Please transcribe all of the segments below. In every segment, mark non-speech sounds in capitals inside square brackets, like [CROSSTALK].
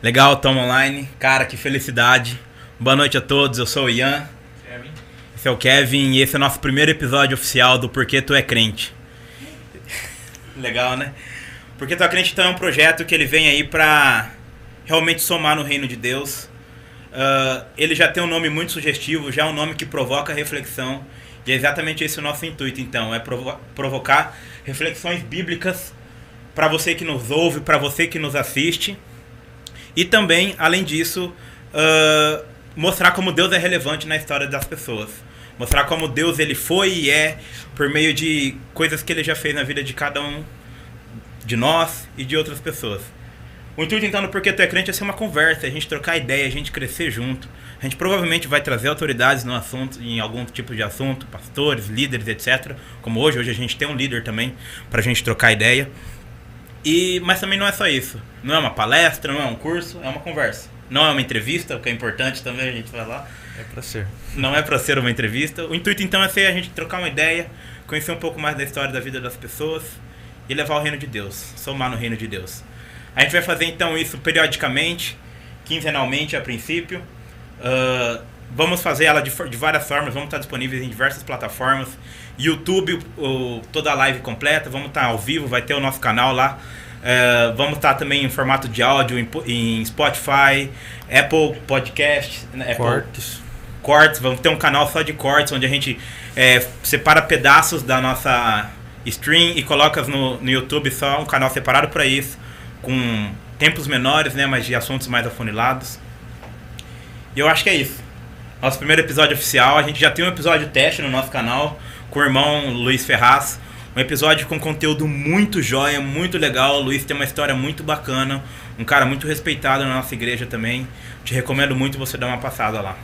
Legal, tamo online. Cara, que felicidade. Boa noite a todos, eu sou o Ian. Kevin. Esse é o Kevin e esse é o nosso primeiro episódio oficial do Porquê Tu é Crente. [LAUGHS] Legal, né? Porque Tu é Crente então é um projeto que ele vem aí pra realmente somar no reino de Deus. Uh, ele já tem um nome muito sugestivo, já é um nome que provoca reflexão. E é exatamente esse o nosso intuito, então, é provo provocar reflexões bíblicas para você que nos ouve, para você que nos assiste. E também, além disso, uh, mostrar como Deus é relevante na história das pessoas. Mostrar como Deus ele foi e é por meio de coisas que ele já fez na vida de cada um de nós e de outras pessoas. O intuito então do Porquê Tu é Crente é ser uma conversa, a gente trocar ideia, a gente crescer junto. A gente provavelmente vai trazer autoridades no assunto, em algum tipo de assunto, pastores, líderes, etc. Como hoje, hoje a gente tem um líder também pra gente trocar ideia. E, mas também não é só isso. Não é uma palestra, não é um curso, é uma conversa. Não é uma entrevista, o que é importante também, a gente vai lá. É pra ser. Não é pra ser uma entrevista. O intuito então é ser a gente trocar uma ideia, conhecer um pouco mais da história da vida das pessoas e levar o reino de Deus, somar no reino de Deus. A gente vai fazer então isso periodicamente, quinzenalmente a princípio. Uh, vamos fazer ela de, de, várias formas, vamos estar disponíveis em diversas plataformas. YouTube, o, toda a live completa, vamos estar ao vivo, vai ter o nosso canal lá. Uh, vamos estar também em formato de áudio em, em Spotify, Apple Podcast, né, cortes. Cortes, vamos ter um canal só de cortes, onde a gente é, separa pedaços da nossa stream e coloca no, no YouTube só um canal separado para isso com tempos menores, né, mas de assuntos mais afunilados. E eu acho que é isso. Nosso primeiro episódio oficial, a gente já tem um episódio teste no nosso canal com o irmão Luiz Ferraz. Um episódio com conteúdo muito jóia, muito legal. O Luiz tem uma história muito bacana, um cara muito respeitado na nossa igreja também. Te recomendo muito você dar uma passada lá.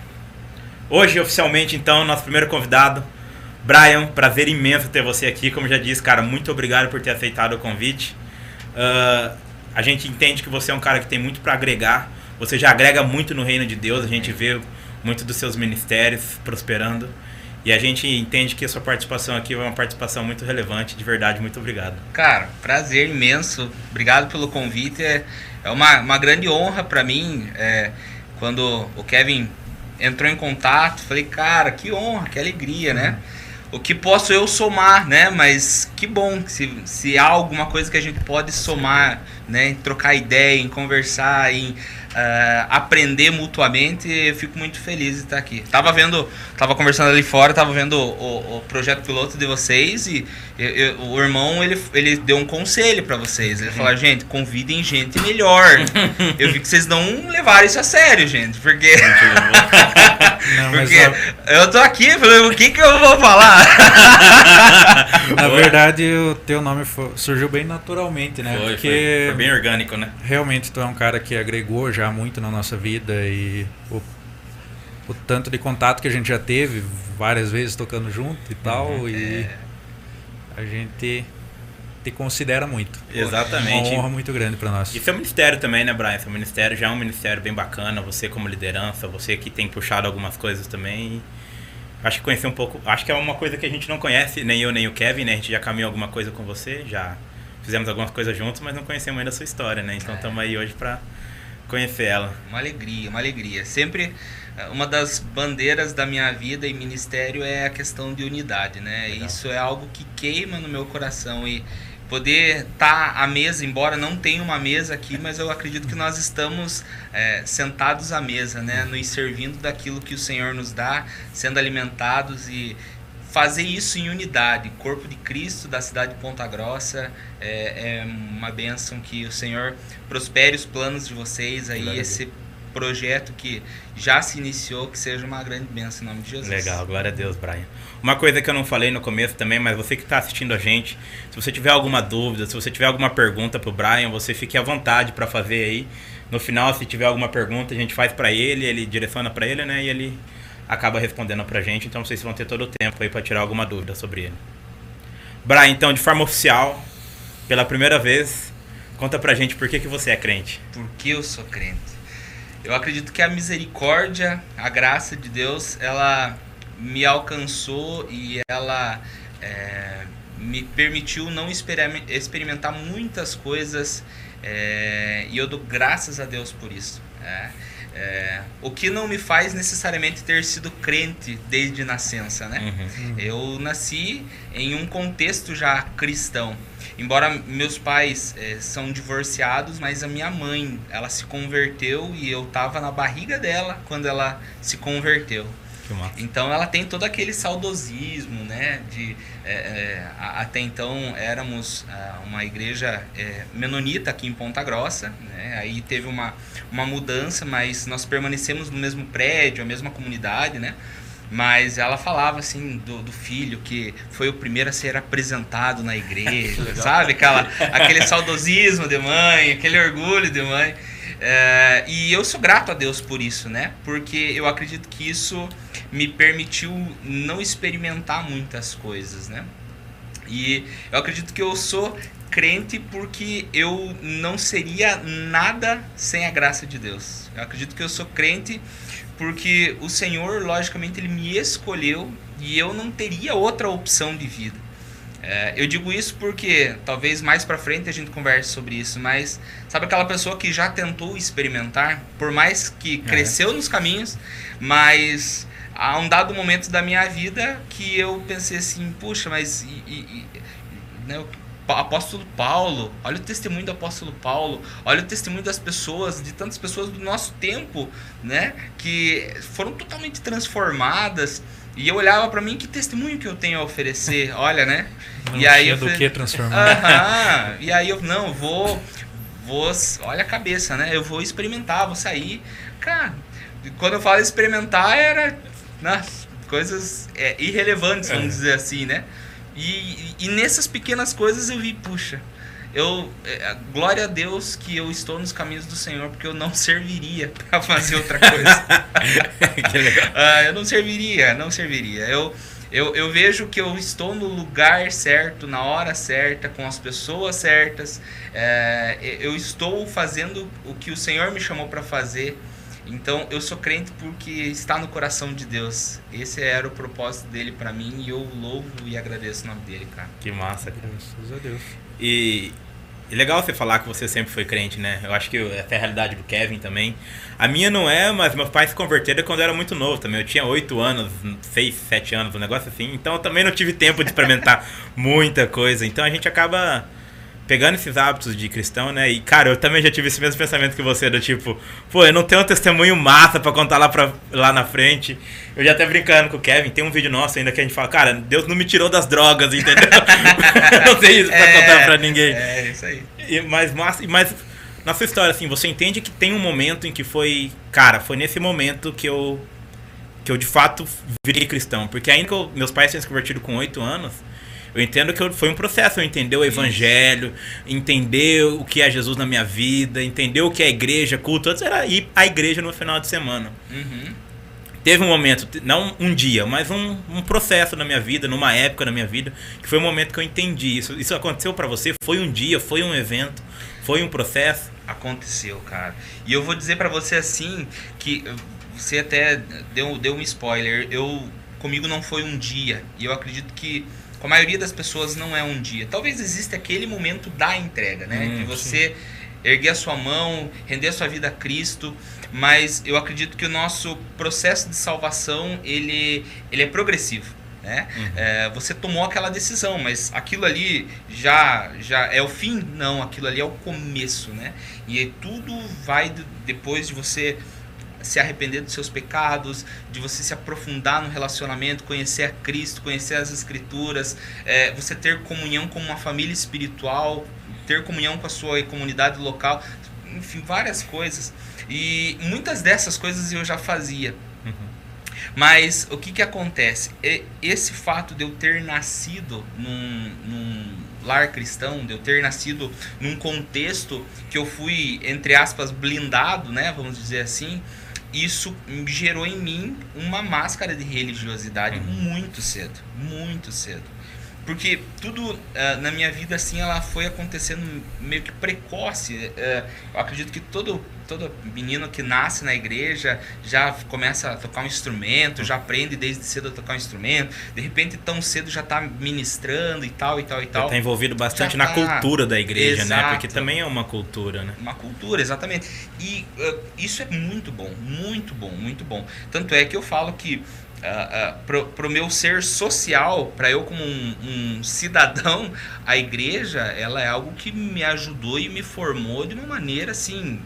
Hoje, oficialmente, então, nosso primeiro convidado, Brian. Prazer imenso ter você aqui. Como já disse, cara, muito obrigado por ter aceitado o convite. Uh, a gente entende que você é um cara que tem muito para agregar. Você já agrega muito no reino de Deus. A gente vê muito dos seus ministérios prosperando. E a gente entende que a sua participação aqui é uma participação muito relevante. De verdade, muito obrigado. Cara, prazer imenso. Obrigado pelo convite. É, é uma, uma grande honra para mim. É, quando o Kevin entrou em contato, falei, cara, que honra, que alegria, né? O que posso eu somar, né? Mas que bom se, se há alguma coisa que a gente pode somar, né? Em trocar ideia, em conversar, em uh, aprender mutuamente, eu fico muito feliz de estar aqui. Tava vendo, tava conversando ali fora, tava vendo o, o projeto piloto de vocês e eu, eu, o irmão ele, ele deu um conselho para vocês. Ele falou: gente, convidem gente melhor. [LAUGHS] eu vi que vocês não levaram isso a sério, gente, porque não, [LAUGHS] porque eu tô aqui, falei, o que que eu vou falar? [LAUGHS] Na verdade, o teu nome foi, surgiu bem naturalmente, né? Foi, Porque foi, foi, bem orgânico, né? Realmente tu é um cara que agregou já muito na nossa vida e o, o tanto de contato que a gente já teve várias vezes tocando junto e tal. Uhum, e é. a gente te considera muito. Exatamente. Uma honra muito grande para nós. É um ministério também, né, Brian? É um ministério já é um ministério bem bacana. Você como liderança, você que tem puxado algumas coisas também. Acho que conhecer um pouco. Acho que é uma coisa que a gente não conhece, nem eu nem o Kevin, né? A gente já caminhou alguma coisa com você, já fizemos algumas coisas juntos, mas não conhecemos ainda a sua história, né? Então estamos é. aí hoje para conhecer ela. Uma alegria, uma alegria. Sempre eh, uma das bandeiras da minha vida e ministério é a questão de unidade, né? Legal. Isso é algo que queima no meu coração e poder estar tá à mesa, embora não tenha uma mesa aqui, mas eu acredito que nós estamos é, sentados à mesa, né, nos servindo daquilo que o Senhor nos dá, sendo alimentados e fazer isso em unidade, corpo de Cristo da cidade de Ponta Grossa, é, é uma bênção que o Senhor prospere os planos de vocês aí, esse projeto que já se iniciou, que seja uma grande bênção em nome de Jesus. Legal, glória a Deus, Brian. Uma coisa que eu não falei no começo também, mas você que está assistindo a gente, se você tiver alguma dúvida, se você tiver alguma pergunta para o Brian, você fique à vontade para fazer aí. No final, se tiver alguma pergunta, a gente faz para ele, ele direciona para ele, né? E ele acaba respondendo para a gente. Então vocês vão ter todo o tempo aí para tirar alguma dúvida sobre ele. Brian, então, de forma oficial, pela primeira vez, conta pra gente por que, que você é crente. Por que eu sou crente? Eu acredito que a misericórdia, a graça de Deus, ela me alcançou e ela é, me permitiu não experimentar muitas coisas É, e eu dou graças a Deus por isso. É, é, o que não me faz necessariamente ter sido crente desde nascença, né? Uhum. Eu nasci em um contexto já cristão. Embora meus pais é, são divorciados, mas a minha mãe, ela se converteu e eu tava na barriga dela quando ela se converteu. Então ela tem todo aquele saudosismo, né? De, é, é, até então éramos é, uma igreja é, menonita aqui em Ponta Grossa, né? aí teve uma, uma mudança, mas nós permanecemos no mesmo prédio, a mesma comunidade, né? Mas ela falava assim do, do, filho que foi o primeiro a ser apresentado na igreja, [LAUGHS] sabe? Aquela, aquele saudosismo de mãe, aquele orgulho de mãe. É, e eu sou grato a Deus por isso, né? Porque eu acredito que isso me permitiu não experimentar muitas coisas, né? E eu acredito que eu sou crente porque eu não seria nada sem a graça de Deus. Eu acredito que eu sou crente porque o Senhor, logicamente, ele me escolheu e eu não teria outra opção de vida. É, eu digo isso porque talvez mais para frente a gente converse sobre isso, mas sabe aquela pessoa que já tentou experimentar, por mais que é. cresceu nos caminhos, mas há um dado momento da minha vida que eu pensei assim, puxa, mas e, e, né, o apóstolo Paulo, olha o testemunho do apóstolo Paulo, olha o testemunho das pessoas, de tantas pessoas do nosso tempo, né, que foram totalmente transformadas. E eu olhava para mim, que testemunho que eu tenho a oferecer, [LAUGHS] olha, né? Não e aí eu do que transformar. E aí eu [LAUGHS] não, vou vou, olha a cabeça, né? Eu vou experimentar, vou sair. Cara, quando eu falo experimentar era né, coisas é, irrelevantes, vamos é. dizer assim, né? E, e, nessas pequenas coisas eu vi, puxa, eu é, glória a Deus que eu estou nos caminhos do Senhor, porque eu não [LAUGHS] serviria para fazer outra coisa. [LAUGHS] que legal. ah, eu não serviria, não serviria. Eu, eu, eu vejo que eu estou no lugar certo, na hora certa, com as pessoas certas. É, eu estou fazendo o que o Senhor me chamou para fazer. Então eu sou crente porque está no coração de Deus. Esse era o propósito dele para mim e eu louvo e agradeço o nome dele, cara. Que massa, Graças a Deus. E, e legal você falar que você sempre foi crente, né? Eu acho que essa é a realidade do Kevin também. A minha não é, mas meus pais se converteram quando eu era muito novo também. Eu tinha 8 anos, 6, 7 anos, um negócio assim. Então eu também não tive tempo de experimentar [LAUGHS] muita coisa. Então a gente acaba pegando esses hábitos de cristão, né? E, cara, eu também já tive esse mesmo pensamento que você, do tipo, pô, eu não tenho um testemunho massa para contar lá, pra, lá na frente. Eu já até brincando com o Kevin, tem um vídeo nosso ainda que a gente fala, cara, Deus não me tirou das drogas, entendeu? [LAUGHS] não sei isso pra é, contar pra ninguém. É, isso aí. E, mas, mas, mas, na sua história, assim, você entende que tem um momento em que foi, cara, foi nesse momento que eu, que eu de fato virei cristão. Porque ainda que eu, meus pais tinham se convertido com oito anos, eu entendo que foi um processo, eu entender o evangelho, entender o que é Jesus na minha vida, entender o que é igreja, culto. Antes era ir à igreja no final de semana. Uhum. Teve um momento, não um dia, mas um, um processo na minha vida, numa época na minha vida, que foi um momento que eu entendi isso. Isso aconteceu para você? Foi um dia, foi um evento, foi um processo? Aconteceu, cara. E eu vou dizer para você assim, que você até deu, deu um spoiler. Eu comigo não foi um dia. E eu acredito que com a maioria das pessoas não é um dia. Talvez exista aquele momento da entrega, né? Hum, de você sim. erguer a sua mão, render a sua vida a Cristo. Mas eu acredito que o nosso processo de salvação ele, ele é progressivo. Né? Uhum. É, você tomou aquela decisão, mas aquilo ali já, já é o fim? Não, aquilo ali é o começo, né? E tudo vai depois de você se arrepender dos seus pecados, de você se aprofundar no relacionamento, conhecer a Cristo, conhecer as Escrituras, é, você ter comunhão com uma família espiritual, ter comunhão com a sua comunidade local, enfim, várias coisas. E muitas dessas coisas eu já fazia. Uhum. Mas o que, que acontece? Esse fato de eu ter nascido num, num lar cristão, de eu ter nascido num contexto que eu fui, entre aspas, blindado, né? Vamos dizer assim isso gerou em mim uma máscara de religiosidade uhum. muito cedo, muito cedo. Porque tudo uh, na minha vida assim ela foi acontecendo meio que precoce. Uh, eu acredito que todo todo menino que nasce na igreja já começa a tocar um instrumento, já aprende desde cedo a tocar um instrumento. De repente tão cedo já está ministrando e tal e tal e tal. Está envolvido bastante na tá... cultura da igreja, Exato. né? Porque também é uma cultura, né? Uma cultura, exatamente. E uh, isso é muito bom, muito bom, muito bom. Tanto é que eu falo que uh, uh, pro, o meu ser social, para eu como um, um, cidadão, a igreja ela é algo que me ajudou e me formou de uma maneira assim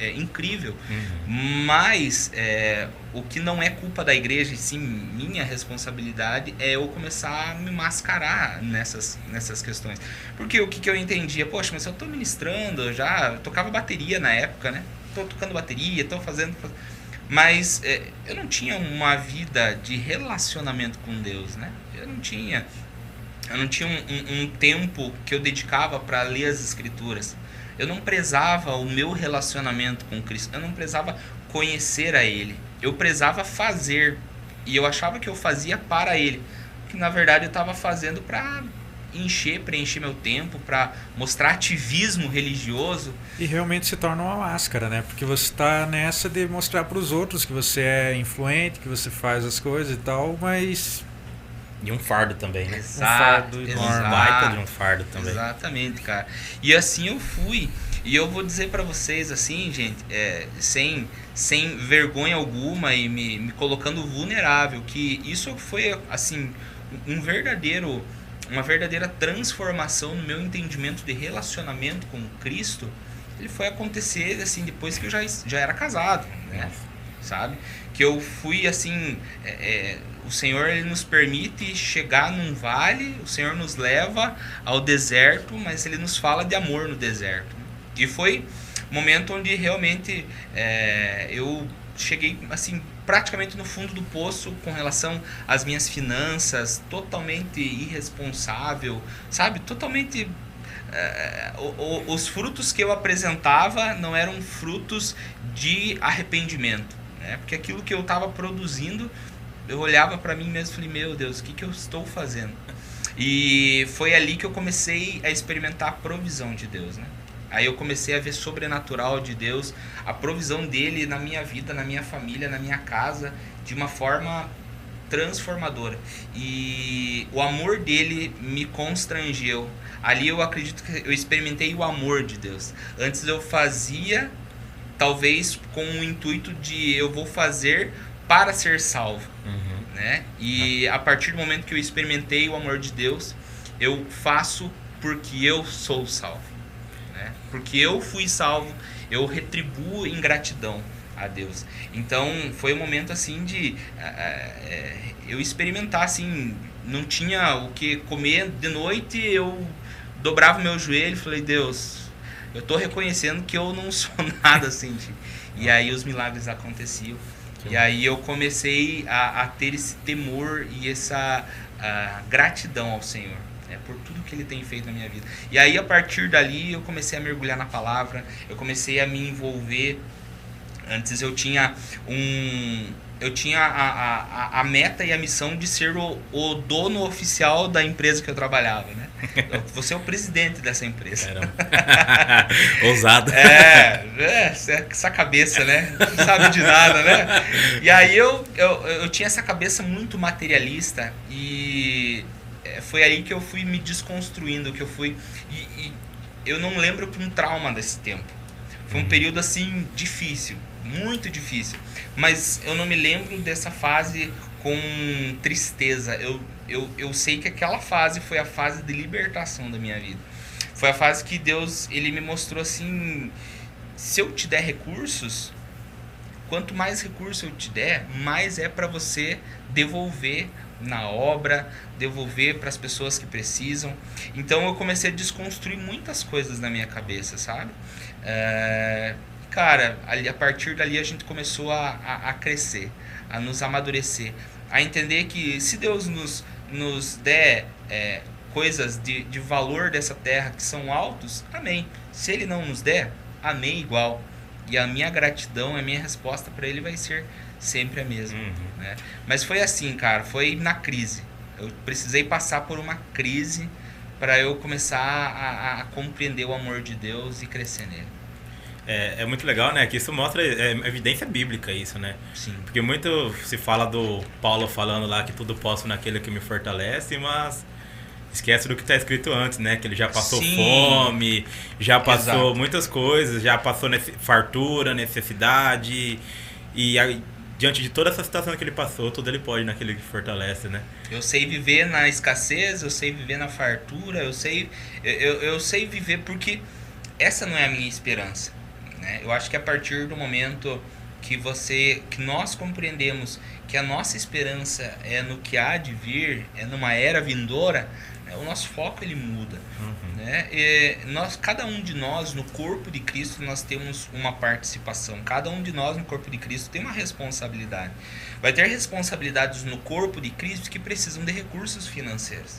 é, incrível. Uhum. Mas é, o que não é culpa da igreja, e sim minha responsabilidade, é eu começar a me mascarar nessas, nessas questões. Porque o que, que eu entendia? Poxa, mas eu estou ministrando, eu já tocava bateria na época, né? Estou tocando bateria, estou fazendo mas é, eu não tinha uma vida de relacionamento com Deus, né? Eu não tinha. Eu não tinha um, um, um tempo que eu dedicava para ler as Escrituras. Eu não prezava o meu relacionamento com Cristo. Eu não prezava conhecer a Ele. Eu prezava fazer. E eu achava que eu fazia para Ele. Que na verdade eu estava fazendo para encher, preencher meu tempo, para mostrar ativismo religioso. E realmente se torna uma máscara, né? Porque você está nessa de mostrar para os outros que você é influente, que você faz as coisas e tal, mas. E um fardo também, né? Exato, um fardo exato, baita de um fardo também. Exatamente, cara. E assim eu fui. E eu vou dizer para vocês, assim, gente, é, sem, sem vergonha alguma e me, me colocando vulnerável, que isso foi, assim, um verdadeiro uma verdadeira transformação no meu entendimento de relacionamento com Cristo, ele foi acontecer assim depois que eu já, já era casado, né? Sabe? Que eu fui assim, é, é, o Senhor ele nos permite chegar num vale, o Senhor nos leva ao deserto, mas ele nos fala de amor no deserto. E foi um momento onde realmente é, eu cheguei assim praticamente no fundo do poço com relação às minhas finanças, totalmente irresponsável, sabe? Totalmente o, os frutos que eu apresentava não eram frutos de arrependimento, né? Porque aquilo que eu estava produzindo, eu olhava para mim mesmo e falei: Meu Deus, o que, que eu estou fazendo? E foi ali que eu comecei a experimentar a provisão de Deus, né? Aí eu comecei a ver sobrenatural de Deus, a provisão dele na minha vida, na minha família, na minha casa, de uma forma transformadora. E o amor dele me constrangeu. Ali eu acredito que eu experimentei o amor de Deus. Antes eu fazia, talvez com o intuito de eu vou fazer para ser salvo. Uhum. Né? E a partir do momento que eu experimentei o amor de Deus, eu faço porque eu sou salvo porque eu fui salvo, eu retribuo em gratidão a Deus. Então foi um momento assim de uh, eu experimentar assim, não tinha o que comer de noite, eu dobrava meu joelho e falei, Deus, eu estou reconhecendo que eu não [LAUGHS] sou nada assim. E aí os milagres aconteciam. E aí eu comecei a, a ter esse temor e essa uh, gratidão ao Senhor né, por tudo que ele tem feito na minha vida. E aí, a partir dali, eu comecei a mergulhar na palavra, eu comecei a me envolver. Antes eu tinha um. Eu tinha a, a, a meta e a missão de ser o, o dono oficial da empresa que eu trabalhava, né? [LAUGHS] Você é o presidente dessa empresa. [LAUGHS] Ousado. É, é, essa cabeça, né? Não sabe de nada, né? E aí eu, eu, eu tinha essa cabeça muito materialista e foi aí que eu fui me desconstruindo, que eu fui. E, e eu não lembro por um trauma desse tempo. Foi um uhum. período assim difícil, muito difícil. Mas eu não me lembro dessa fase com tristeza. Eu, eu, eu sei que aquela fase foi a fase de libertação da minha vida. Foi a fase que Deus ele me mostrou assim: se eu te der recursos, quanto mais recurso eu te der, mais é para você devolver na obra, devolver para as pessoas que precisam. Então eu comecei a desconstruir muitas coisas na minha cabeça, sabe? É, cara, ali, a partir dali a gente começou a, a, a, crescer, a nos amadurecer, a entender que se Deus nos, nos der é, coisas de, de valor dessa terra que são altos, amém. Se Ele não nos der, amém igual. E a minha gratidão, a minha resposta para Ele vai ser sempre a mesma. Uhum. Né? Mas foi assim, cara, foi na crise. Eu precisei passar por uma crise para eu começar a, a, compreender o amor de Deus e crescer nele. É, é muito legal, né? Que isso mostra é, evidência bíblica isso, né? Sim. Porque muito se fala do Paulo falando lá que tudo posso naquele que me fortalece, mas esquece do que está escrito antes, né? Que ele já passou Sim. fome, já passou Exato. muitas coisas, já passou fartura, necessidade e aí, diante de toda essa situação que ele passou, tudo ele pode naquele que fortalece, né? Eu sei viver na escassez, eu sei viver na fartura, eu sei eu, eu sei viver porque essa não é a minha esperança, né? Eu acho que a partir do momento que você que nós compreendemos que a nossa esperança é no que há de vir, é numa era vindoura, é, o nosso foco ele muda. Uhum. Né? E nós, cada um de nós no corpo de Cristo nós temos uma participação. Cada um de nós no corpo de Cristo tem uma responsabilidade. Vai ter responsabilidades no corpo de Cristo que precisam de recursos financeiros.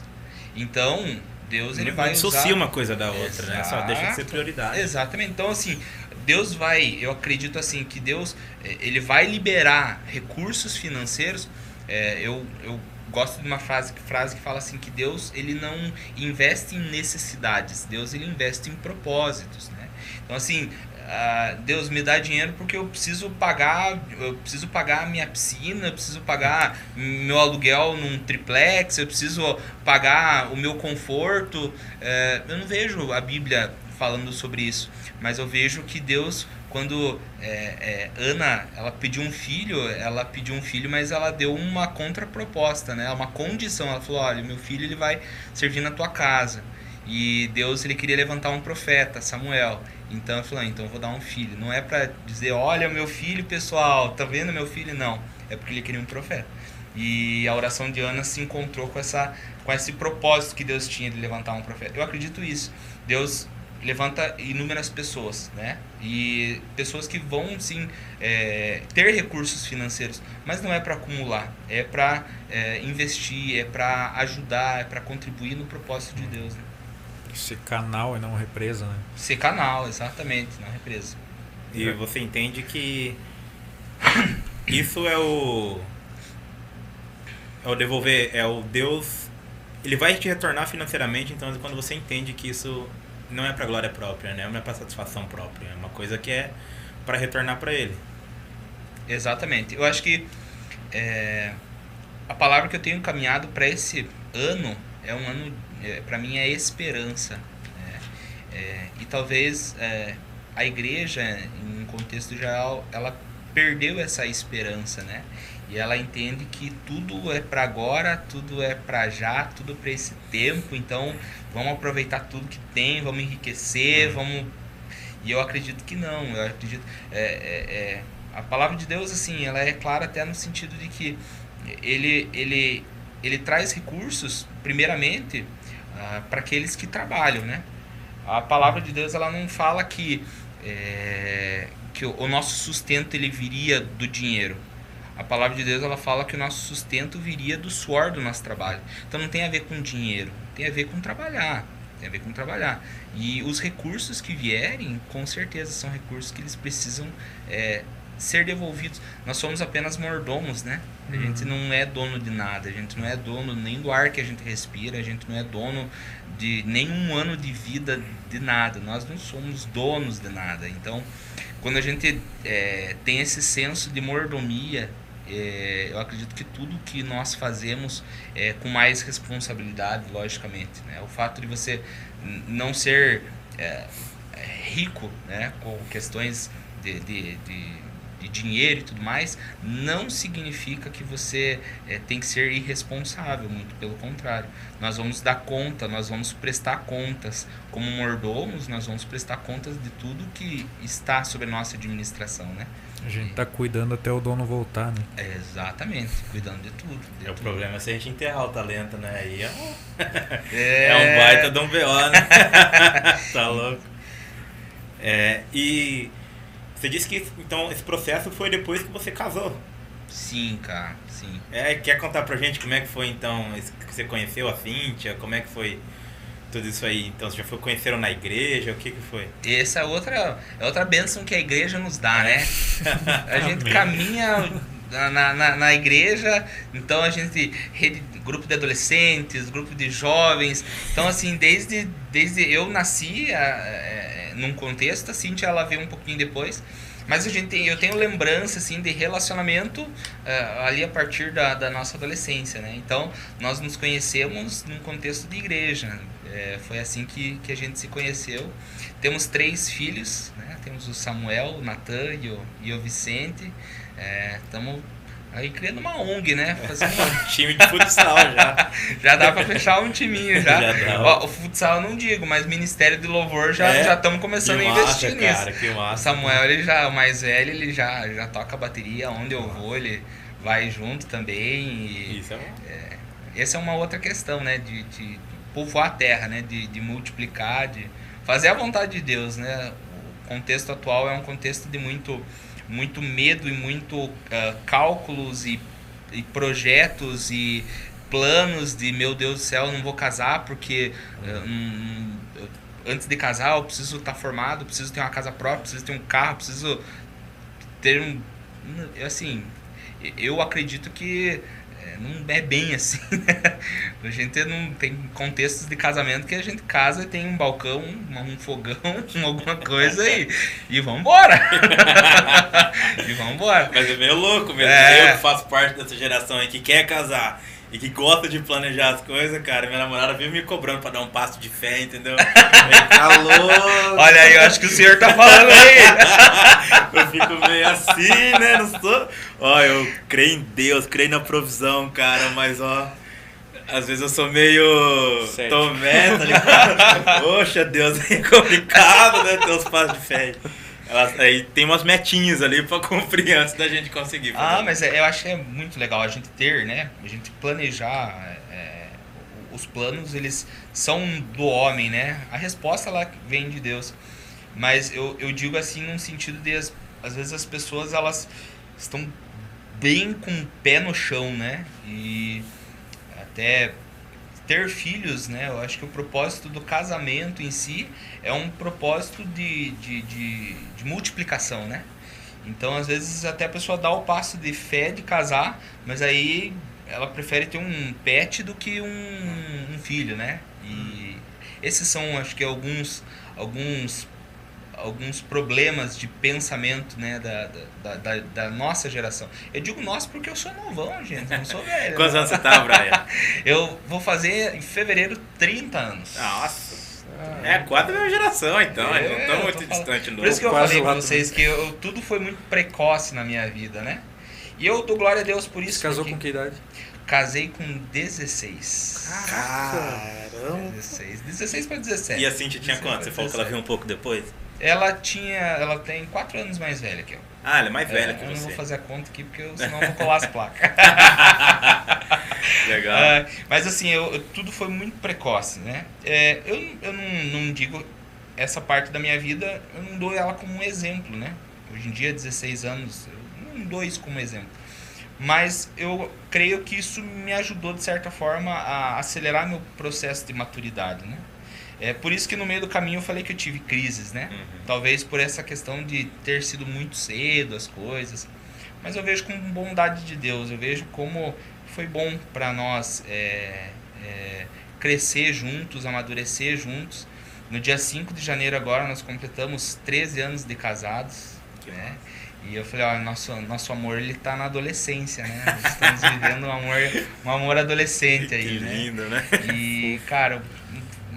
Então Deus ele Não vai usar uma coisa da outra, Exato. né? Só deixa de ser prioridade. Exatamente. Então assim Deus vai, eu acredito assim que Deus eh, ele vai liberar recursos financeiros. É, eu, eu gosto de uma frase, frase que fala assim que Deus ele não investe em necessidades, Deus ele investe em propósitos, né? Então assim, uh, Deus me dá dinheiro porque eu preciso pagar, eu preciso pagar minha piscina, eu preciso pagar meu aluguel num triplex, eu preciso pagar o meu conforto. Uh, eu não vejo a Bíblia falando sobre isso, mas eu vejo que Deus quando é, é, Ana ela pediu um filho, ela pediu um filho, mas ela deu uma contraproposta, né? Uma condição. Ela falou: olha, meu filho ele vai servir na tua casa. E Deus ele queria levantar um profeta, Samuel. Então eu falei: ah, então eu vou dar um filho. Não é para dizer: olha, meu filho, pessoal, tá vendo meu filho? Não. É porque ele queria um profeta. E a oração de Ana se encontrou com essa com esse propósito que Deus tinha de levantar um profeta. Eu acredito isso. Deus levanta inúmeras pessoas, né? E pessoas que vão sim é, ter recursos financeiros, mas não é para acumular, é para é, investir, é para ajudar, é para contribuir no propósito de Deus. Né? Ser canal e não represa, né? Ser canal, exatamente, não represa. E você entende que [COUGHS] isso é o é o devolver, é o Deus ele vai te retornar financeiramente, então quando você entende que isso não é para glória própria, né? Não é para satisfação própria, é uma coisa que é para retornar para ele. Exatamente. Eu acho que é, a palavra que eu tenho caminhado para esse ano é um ano, é, para mim é esperança. Né? É, e talvez é, a igreja, em um contexto geral, ela perdeu essa esperança, né? E ela entende que tudo é para agora, tudo é para já, tudo para esse tempo. Então, vamos aproveitar tudo que tem, vamos enriquecer, uhum. vamos. E eu acredito que não. Eu acredito. É, é, é, a palavra de Deus, assim, ela é clara até no sentido de que ele, ele, ele traz recursos, primeiramente, ah, para aqueles que trabalham, né? A palavra de Deus, ela não fala que, é, que o, o nosso sustento ele viria do dinheiro a palavra de Deus ela fala que o nosso sustento viria do suor do nosso trabalho. Então não tem a ver com dinheiro, tem a ver com trabalhar. Tem a ver com trabalhar. E os recursos que vierem, com certeza, são recursos que eles precisam é, ser devolvidos. Nós somos apenas mordomos, né? A uhum. gente não é dono de nada, a gente não é dono nem do ar que a gente respira, a gente não é dono de nenhum ano de vida de nada. Nós não somos donos de nada. Então, quando a gente é, tem esse senso de mordomia, é, eu acredito que tudo que nós fazemos é com mais responsabilidade, logicamente. Né? O fato de você não ser é, rico né, com questões de, de, de, de, dinheiro e tudo mais, não significa que você é, tem que ser irresponsável, muito pelo contrário. Nós vamos dar conta, nós vamos prestar contas. Como mordomos, nós vamos prestar contas de tudo que está sob a nossa administração. Né? A gente tá cuidando até o dono voltar, né? É, exatamente, cuidando de tudo. De é, tudo. O problema é se a gente enterrar o talento, né? Aí é um, [LAUGHS] é... é um baita de um BO, né? [LAUGHS] tá louco. É, e você disse que então esse processo foi depois que você casou. Sim, cara, sim. É, quer contar pra gente como é que foi então, que você conheceu a Cíntia, como é que foi tudo isso aí? Então, você já foi conheceram na igreja? O que que foi? Essa é outra, é outra bênção que a igreja nos dá, né? [LAUGHS] a gente caminha na, na, na igreja, então a gente rede, grupo de adolescentes, grupo de jovens. Então assim, desde desde eu nasci a, a, é, num contexto, a Cintia ela veio um pouquinho depois. Mas a gente eu tenho lembrança assim de relacionamento uh, ali a partir da, da nossa adolescência, né? Então nós nos conhecemos num contexto de igreja. É, foi assim que, que a gente se conheceu. Temos três filhos, né? Temos o Samuel, o Natan e o, e o Vicente. Estamos é, aí criando uma ONG, né? Fazendo [LAUGHS] um time de futsal já. [LAUGHS] já dá para fechar um timinho [LAUGHS] já. já Ó, o futsal eu não digo, mas Ministério de Louvor já é? já estamos começando que a investir massa, nisso. Cara, que massa. O Samuel, ele já, o mais velho, ele já, já toca bateria onde eu vou, ele vai junto também. E, Isso é bom. É, essa é uma outra questão, né? De, de povoar a terra, né? De, de multiplicar, de fazer a vontade de Deus, né? O contexto atual é um contexto de muito, muito medo e muito uh, cálculos e, e projetos e planos de meu Deus do céu, não vou casar porque uh, um, antes de casar eu preciso estar formado, preciso ter uma casa própria, preciso ter um carro, preciso ter um assim, eu acredito que é, não é bem assim, [LAUGHS] né? A gente não tem contextos de casamento que a gente casa e tem um balcão, um, um fogão, [LAUGHS] alguma coisa e, e vambora. [LAUGHS] e vambora. Mas é meio louco mesmo. É. Eu que faço parte dessa geração aí que quer casar e que gosta de planejar as coisas, cara, minha namorada vive me cobrando pra dar um passo de fé, entendeu? [LAUGHS] Calor. Olha aí, eu acho que o senhor tá falando aí. [LAUGHS] eu fico meio assim, né? Não sou. Ó, eu creio em Deus, creio na provisão, cara, mas ó. Às vezes eu sou meio certo. tomé, tá ligado? [LAUGHS] Poxa, Deus, é complicado, né? Ter os passos de fé. Aí tem umas metinhas ali para cumprir antes da gente conseguir. Fazer. Ah, mas é, eu acho que é muito legal a gente ter, né? A gente planejar. É, os planos, eles são do homem, né? A resposta, ela vem de Deus. Mas eu, eu digo assim, num sentido de... Às vezes as pessoas, elas estão bem com o pé no chão, né? E até ter filhos, né? Eu acho que o propósito do casamento em si é um propósito de, de, de, de multiplicação, né? Então, às vezes, até a pessoa dá o passo de fé de casar, mas aí ela prefere ter um pet do que um, um filho, né? E esses são, acho que, alguns, alguns alguns problemas de pensamento né, da, da, da, da, nossa geração. Eu digo nossa porque eu sou novão, gente, não sou velho. Quantos anos você tá, Brian? [LAUGHS] eu vou fazer em fevereiro 30 anos. Nossa. É quase a mesma geração, então. É, não estão muito distante do Por isso que eu falei pra vocês que eu, tudo foi muito precoce na minha vida, né? E eu dou glória a Deus por isso. Você casou com que idade? Casei com 16. Caramba! 16. 16 para 17. E a Cintia tinha quanto? Você falou que ela veio um pouco depois? Ela tinha. Ela tem 4 anos mais velha que eu. Ah, ela é mais velha é, que eu você. Eu não vou fazer a conta aqui porque eu, senão eu vou colar as [LAUGHS] placas. Legal. Uh, mas assim, eu, eu, tudo foi muito precoce, né? É, eu eu não, não digo essa parte da minha vida, eu não dou ela como um exemplo, né? Hoje em dia, 16 anos, eu não dou isso como exemplo. Mas eu creio que isso me ajudou, de certa forma, a acelerar meu processo de maturidade, né? É por isso que no meio do caminho eu falei que eu tive crises, né? Uhum. Talvez por essa questão de ter sido muito cedo as coisas. Mas eu vejo como bondade de Deus, eu vejo como foi bom para nós é, é, crescer juntos, amadurecer juntos. No dia 5 de janeiro agora nós completamos 13 anos de casados, né? E eu falei, ó, nosso, nosso amor ele tá na adolescência, né? Estamos vivendo um amor, um amor adolescente aí, que né? lindo, né? E, cara,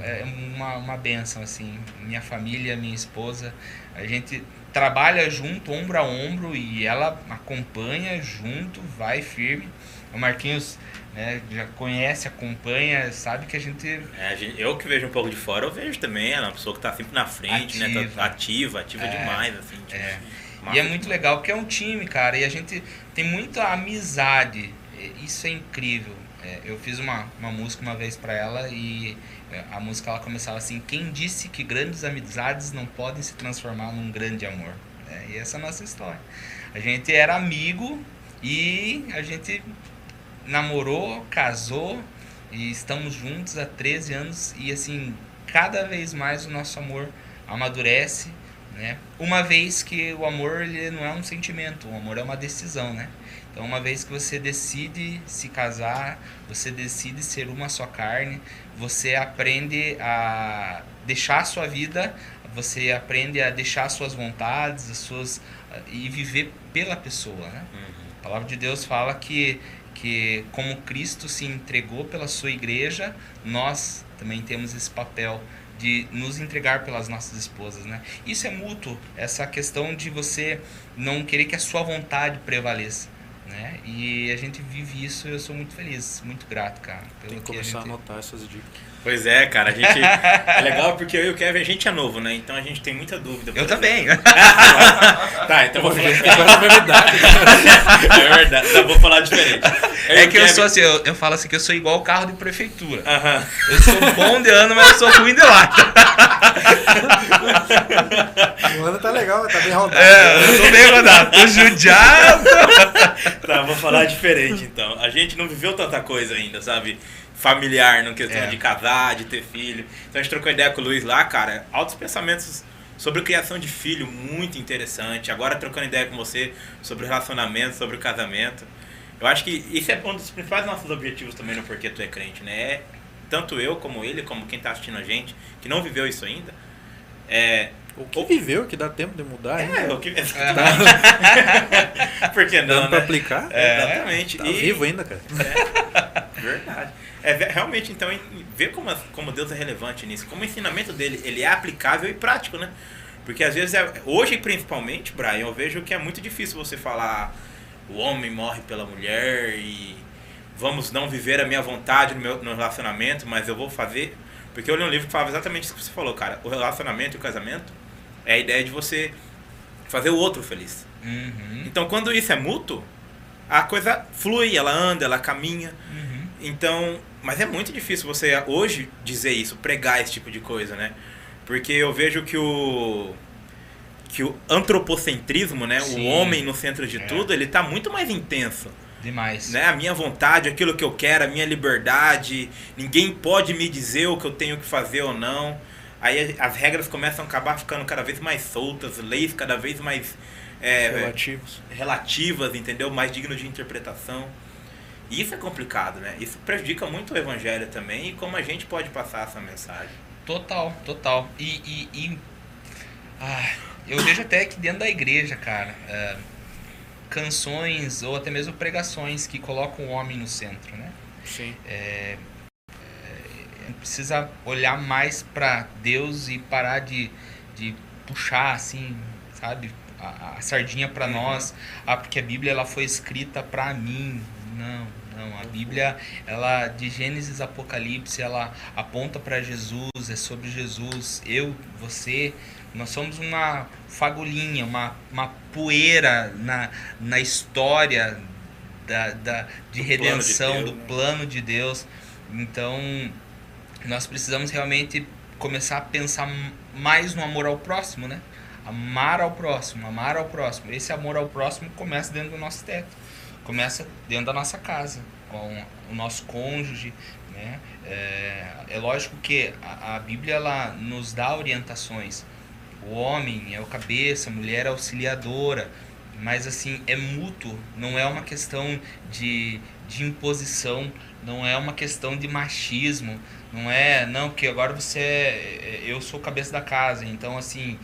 é uma, uma benção, assim. Minha família, minha esposa, a gente trabalha junto, ombro a ombro, e ela acompanha junto, vai firme. O Marquinhos né, já conhece, acompanha, sabe que a gente... É, a gente... Eu que vejo um pouco de fora, eu vejo também. Ela é uma pessoa que está sempre na frente, ativa. né? Tá ativa, ativa é, demais, assim. Tipo, é. E é muito legal, porque é um time, cara, e a gente tem muita amizade. Isso é incrível. É, eu fiz uma, uma música uma vez para ela e é, a música ela começava assim: Quem disse que grandes amizades não podem se transformar num grande amor? É, e essa é a nossa história. A gente era amigo e a gente namorou, casou e estamos juntos há 13 anos e assim, cada vez mais o nosso amor amadurece, né? Uma vez que o amor ele não é um sentimento, o amor é uma decisão, né? Então, uma vez que você decide se casar, você decide ser uma só carne, você aprende a deixar a sua vida, você aprende a deixar suas vontades, as suas e viver pela pessoa, né? Uhum. A palavra de Deus fala que que como Cristo se entregou pela sua igreja, nós também temos esse papel de nos entregar pelas nossas esposas, né? Isso é mútuo, essa questão de você não querer que a sua vontade prevaleça, né? E a gente vive isso e eu sou muito feliz, muito grato, cara. Pelo Tem que que a começar a gente... anotar essas dicas. Pois é, cara, a gente. [LAUGHS] é legal porque eu e o Kevin, a gente é novo, né? Então a gente tem muita dúvida. Eu também. [LAUGHS] Tá, então vou falar. a idade. [LAUGHS] é verdade, tá, vou falar diferente. Eu É que eu Kevin- sou assim, eu, eu falo assim que eu sou igual o carro de prefeitura. Aham. Eu sou bom de ano, mas eu sou ruim de lata. [LAUGHS] O ano tá legal, tá bem rodado. É, eu tô bem rodado, tô judiado. [LAUGHS] Tá, vou falar diferente então. A gente não viveu tanta coisa ainda, sabe? Familiar, no questão É. de casar, de ter filho. Então a gente trocou ideia com o Luiz lá, cara. Altos pensamentos sobre criação de filho, muito interessante. Agora trocando ideia com você sobre relacionamento, sobre o casamento. Eu acho que isso é um dos principais nossos objetivos também no Porquê Tu é Crente, né? É, tanto eu como ele, como quem tá assistindo a gente, que não viveu isso ainda, é, O que viveu, que dá tempo de mudar ainda. é, o que. [LAUGHS] [LAUGHS] Por que não, Dando pra né? aplicar. É, exatamente. Tá E- vivo ainda, cara. Verdade. É, realmente, então, ver como, como Deus é relevante nisso, como o ensinamento dele ele é aplicável e prático, né? Porque às vezes, é, hoje principalmente, Brian, eu vejo que é muito difícil você falar o homem morre pela mulher e vamos não viver a minha vontade no meu no relacionamento, mas eu vou fazer. Porque eu li um livro que falava exatamente isso que você falou, cara. O relacionamento e o casamento é a ideia de você fazer o outro feliz. Uhum, Então, quando isso é mútuo, a coisa flui, ela anda, ela caminha. uhum. Então, mas é muito difícil você hoje dizer isso, pregar esse tipo de coisa, né? Porque eu vejo que o que o antropocentrismo, né, Sim. o homem no centro de É. tudo, ele tá muito mais intenso, Demais. né? A minha vontade, aquilo que eu quero, a minha liberdade, ninguém pode me dizer o que eu tenho que fazer ou não. Aí as regras começam a acabar ficando cada vez mais soltas, leis cada vez mais é, Relativos. relativas, entendeu? Mais digno de interpretação. E isso é complicado, né? Isso prejudica muito o evangelho também e como a gente pode passar essa mensagem. Total, total. E, e, e- ah, eu vejo até que dentro da igreja, cara, é, canções ou até mesmo pregações que colocam o homem no centro, né? Sim. É, é, precisa olhar mais para Deus e parar de, de puxar assim, sabe, a, a sardinha para Uhum. nós. Ah, porque a Bíblia ela foi escrita para mim. Não, não. A Bíblia, ela de Gênesis Apocalipse, ela aponta para Jesus, é sobre Jesus. Eu, você, nós somos uma fagulhinha, uma, uma poeira na, na história da, da, de Do plano de redenção, Deus, do né? plano de Deus. Então, nós precisamos realmente começar a pensar mais no amor ao próximo, né? Amar ao próximo, amar ao próximo. Esse amor ao próximo começa dentro do nosso teto, começa dentro da nossa casa, com o nosso cônjuge, né? É, é lógico que a, a Bíblia ela nos dá orientações. O homem é o cabeça, a mulher é auxiliadora, mas assim é mútuo, não é uma questão de, de imposição, não é uma questão de machismo, não é, não, porque agora você é, eu sou cabeça da casa, então assim,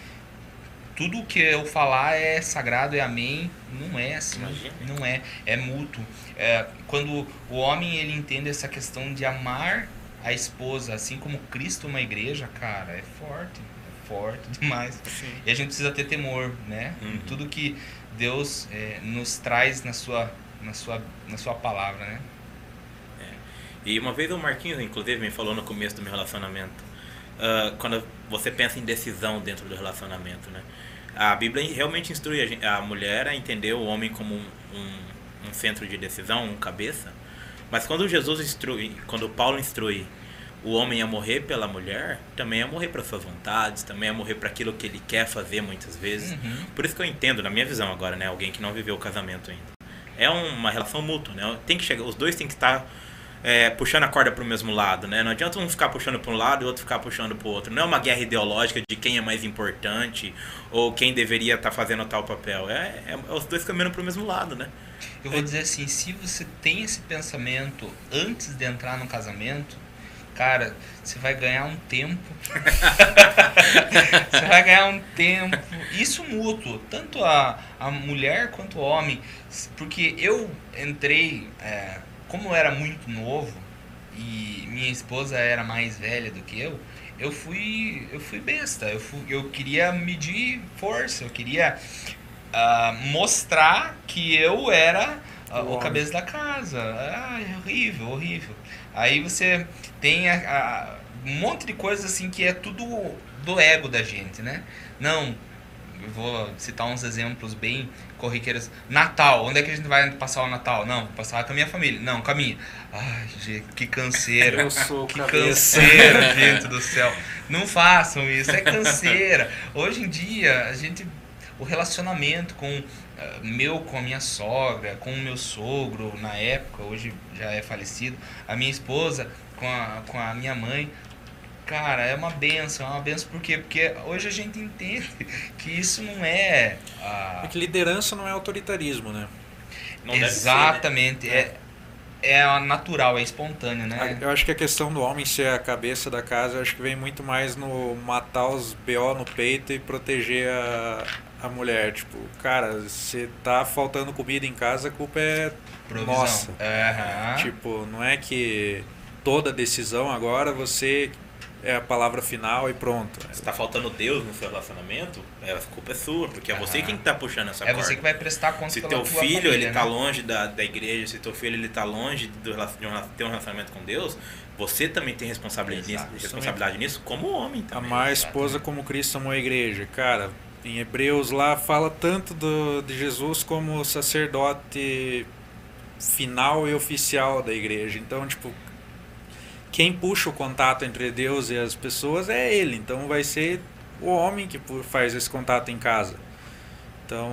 tudo que eu falar é sagrado, é amém, não é assim, Imagina. não é, é mútuo. É, quando o homem ele entende essa questão de amar a esposa, assim como Cristo uma igreja, cara, é forte, é forte [LAUGHS] demais. Sim. E a gente precisa ter temor, né? Uhum. Tudo que Deus é, nos traz na sua, na, sua, na sua palavra, né? E uma vez o Marquinhos, inclusive, me falou no começo do meu relacionamento, ah, quando você pensa em decisão dentro do relacionamento, né? A Bíblia realmente instrui a, mulher a entender o homem como um, um, um centro de decisão, um cabeça. Mas quando Jesus instrui, quando Paulo instrui o homem a morrer pela mulher, também a morrer para suas vontades, também a morrer para aquilo que ele quer fazer muitas vezes. Uhum. Por isso que eu entendo, na minha visão agora, né? Alguém que não viveu o casamento ainda. É uma relação mútua, né? Tem que chegar, os dois têm que estar é, puxando a corda para o mesmo lado, né? Não adianta um ficar puxando para um lado e o outro ficar puxando para o outro. Não é uma guerra ideológica de quem é mais importante ou quem deveria estar tá fazendo tal papel. É, é, é os dois caminhando para o mesmo lado, né? Eu vou dizer assim, se você tem esse pensamento antes de entrar no casamento, cara, você vai ganhar um tempo. [LAUGHS] você vai ganhar um tempo. Isso mútuo, tanto a, a mulher quanto o homem. Porque eu entrei, é, como eu era muito novo e minha esposa era mais velha do que eu, eu fui, eu fui besta. Eu, fui, eu queria medir força, eu queria uh, mostrar que eu era uh, o cabeça da casa. Ah, é horrível, horrível. Aí você tem a, a, um monte de coisas assim que é tudo do ego da gente, né? Não, eu vou citar uns exemplos bem corriqueiros. Natal, onde é que a gente vai passar o Natal? Não, passar com a minha família. Não, com a minha. Ai, gente, que canseira. Eu sou que cabeça. canseira, gente do céu. Não façam isso, é canseira. Hoje em dia, a gente o relacionamento com uh, meu com a minha sogra, com o meu sogro na época, hoje já é falecido, a minha esposa com a, com a minha mãe, cara, é uma benção, é uma benção por quê? Porque hoje a gente entende [LAUGHS] que isso não é. Uh... Porque liderança não é autoritarismo, né? Não Exatamente. Ser, né? É, é natural, é espontâneo, né? Eu acho que a questão do homem ser a cabeça da casa, eu acho que vem muito mais no matar os BO no peito e proteger a, a mulher. Tipo, cara, se tá faltando comida em casa, a culpa é Provisão. nossa. Uhum. Tipo, não é que toda decisão agora você é a palavra final e pronto. Se tá faltando Deus no seu relacionamento, é, a culpa é sua, porque é uhum. você quem tá puxando essa é corda. É você que vai prestar conta Se teu filho família, ele né? tá longe da, da igreja, se teu filho ele tá longe do, de um, ter um relacionamento com Deus, você também tem responsabilidade, nisso, responsabilidade nisso como homem também. Amar a esposa como Cristo amou a igreja. Cara, em Hebreus lá fala tanto do, de Jesus como sacerdote final e oficial da igreja. Então, tipo, quem puxa o contato entre Deus e as pessoas é ele. Então vai ser o homem que faz esse contato em casa. Então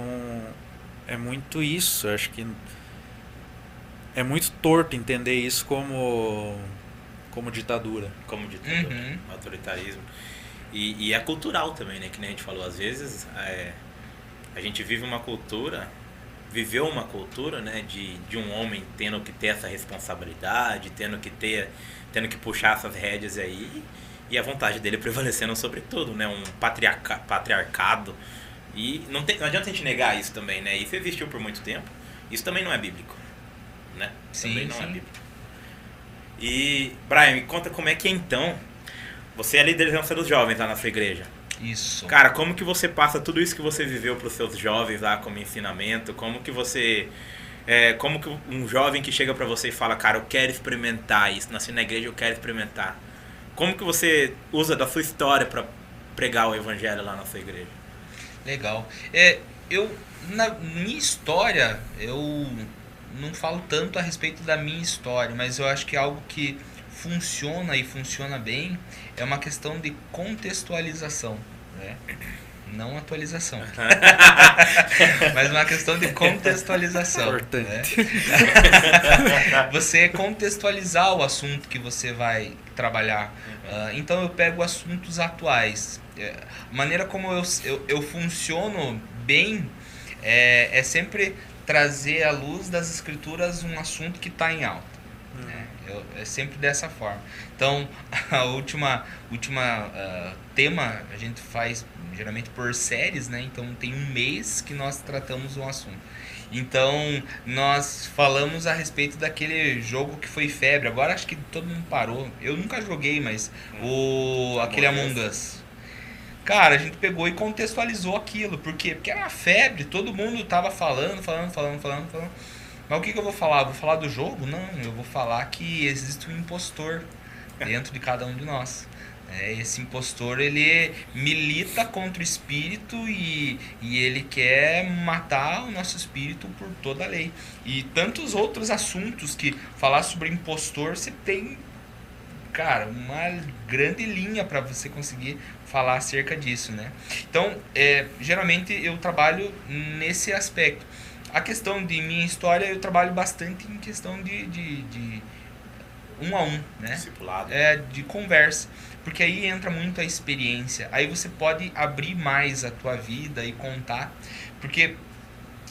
é muito isso. Acho que é muito torto entender isso como como ditadura. Como ditadura, uhum. autoritarismo. E, e, é cultural também, né? Que nem a gente falou, às vezes é, a gente vive uma cultura, viveu uma cultura, né? De, de um homem tendo que ter essa responsabilidade, tendo que ter tendo que puxar essas rédeas aí e a vontade dele [LAUGHS] prevalecendo sobre tudo, né? Um patriarca, patriarcado. E não, tem, não adianta a gente negar isso também, né? Isso existiu por muito tempo. Isso também não é bíblico, né? Sim, também não é sim. é bíblico. E, Brian, me conta como é que é então você é a liderança dos jovens lá na sua igreja. Isso. Cara, como que você passa tudo isso que você viveu para os seus jovens lá como ensinamento? Como que você é, como que um jovem que chega para você e fala, cara, eu quero experimentar isso, nasci na igreja, eu quero experimentar. Como que você usa da sua história para pregar o evangelho lá na sua igreja? Legal. É, eu na minha história, eu não falo tanto a respeito da minha história, mas eu acho que é algo que funciona e funciona bem é uma questão de contextualização, né? Não atualização. [LAUGHS] Mas uma questão de contextualização. Importante. Né? [LAUGHS] você contextualizar o assunto que você vai trabalhar. Uh, então eu pego assuntos atuais. É, a maneira como eu, eu, eu funciono bem é, é sempre trazer à luz das escrituras um assunto que está em alta. Né? Eu, é sempre dessa forma. Então, [LAUGHS] a última, última uh, tema a gente faz geralmente por séries, né? Então tem um mês que nós tratamos um assunto. Então nós falamos a respeito daquele jogo que foi febre. Agora acho que todo mundo parou. Eu nunca joguei, mas o aquele Among Us. Cara, a gente pegou e contextualizou aquilo. Por quê? Porque era uma febre, todo mundo tava falando, falando, falando, falando, falando. Mas o que, que eu vou falar? Vou falar do jogo? Não, eu vou falar que existe um impostor dentro de cada um de nós. É, esse impostor ele milita contra o espírito e, e ele quer matar o nosso espírito por toda a lei. E tantos outros assuntos que falar sobre impostor você tem, cara, uma grande linha para você conseguir falar acerca disso, né? Então, é, geralmente eu trabalho nesse aspecto. A questão de minha história, eu trabalho bastante em questão de, de, de um a um, né? Discipulado. É, de conversa. Porque aí entra muito a experiência. Aí você pode abrir mais a tua vida e contar. Porque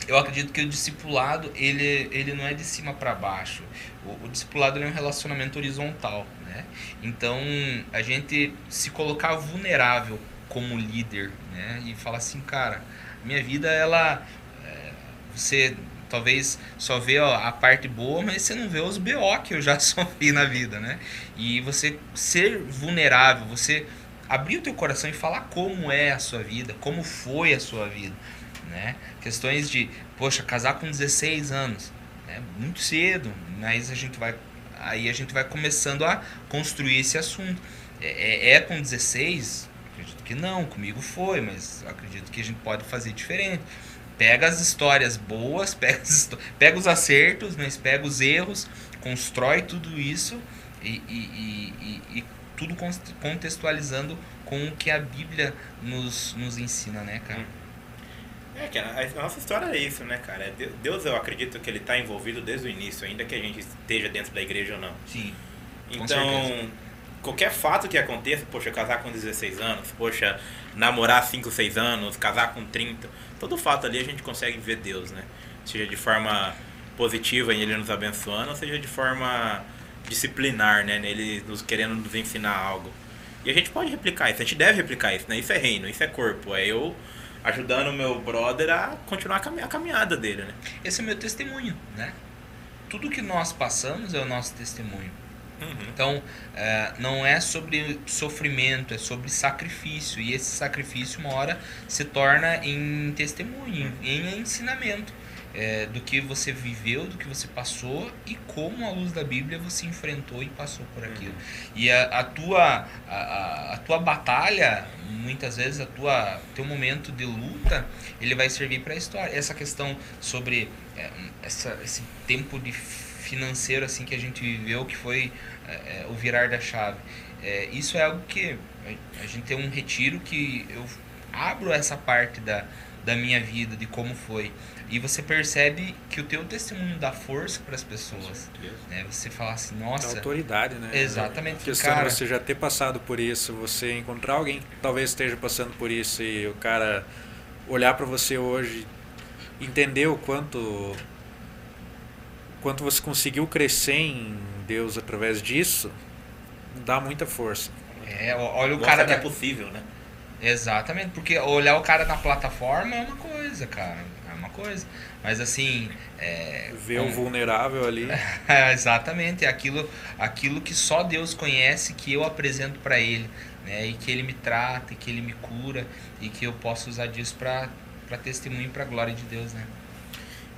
eu acredito que o discipulado, ele, ele não é de cima para baixo. O, o discipulado é um relacionamento horizontal, né? Então, a gente se colocar vulnerável como líder, né? E falar assim, cara, minha vida, ela... Você talvez só vê ó, a parte boa, mas você não vê os BO que eu já [LAUGHS] sofri na vida, né? E você ser vulnerável, você abrir o teu coração e falar como é a sua vida, como foi a sua vida, né? Questões de, poxa, casar com 16 anos, né? muito cedo, mas a gente vai aí a gente vai começando a construir esse assunto. É, é, é com 16? Acredito que não, comigo foi, mas acredito que a gente pode fazer diferente pega as histórias boas, [LAUGHS] pega, pega os acertos, mas pega os erros, constrói tudo isso e, e, e, e, tudo contextualizando com o que a Bíblia nos, nos ensina, né, cara? É, que a, nossa história é isso, né, cara? Deus, eu acredito que ele está envolvido desde o início, ainda que a gente esteja dentro da igreja ou não. Sim. Então, qualquer fato que aconteça, poxa, casar com 16 anos, poxa, namorar 5, 6 anos, casar com 30, todo fato ali a gente consegue ver Deus, né? Seja de forma positiva em Ele nos abençoando, ou seja de forma disciplinar, né? Nele nos querendo nos ensinar algo. E a gente pode replicar isso, a gente deve replicar isso, né? Isso é reino, isso é corpo, é eu ajudando o meu brother a continuar a caminhada dele, né? Esse é o meu testemunho, né? Tudo que nós passamos é o nosso testemunho. Uhum. Então, é, não é sobre sofrimento, é sobre sacrifício. E esse sacrifício, uma hora, se torna em testemunho, em ensinamento. É, do que você viveu, do que você passou e como à luz da Bíblia você enfrentou e passou por aquilo. Uhum. E a, a tua, a, a, tua batalha, muitas vezes, a tua teu momento de luta, ele vai servir para a história. Essa questão sobre é, essa, esse tempo de financeiro assim que a gente viveu, que foi é, é, o virar da chave. É, isso é algo que a gente tem um retiro que eu abro essa parte da, da minha vida, de como foi. E você percebe que o teu testemunho dá força para as pessoas. Né? Você fala assim, nossa... Dá autoridade, né? Exatamente. A questão cara... você já ter passado por isso, você encontrar alguém que talvez esteja passando por isso e o cara olhar para você hoje, entender o quanto quanto você conseguiu crescer em Deus através disso, dá muita força. É, olha o cara que é possível, né? Exatamente, porque olhar o cara na plataforma é uma coisa, cara, é uma coisa. Mas assim, é, ver um... o vulnerável ali. [LAUGHS] É, exatamente, é aquilo, aquilo que só Deus conhece que eu apresento para ele, né? E que ele me trata, e que ele me cura e que eu posso usar disso para para testemunho para glória de Deus, né?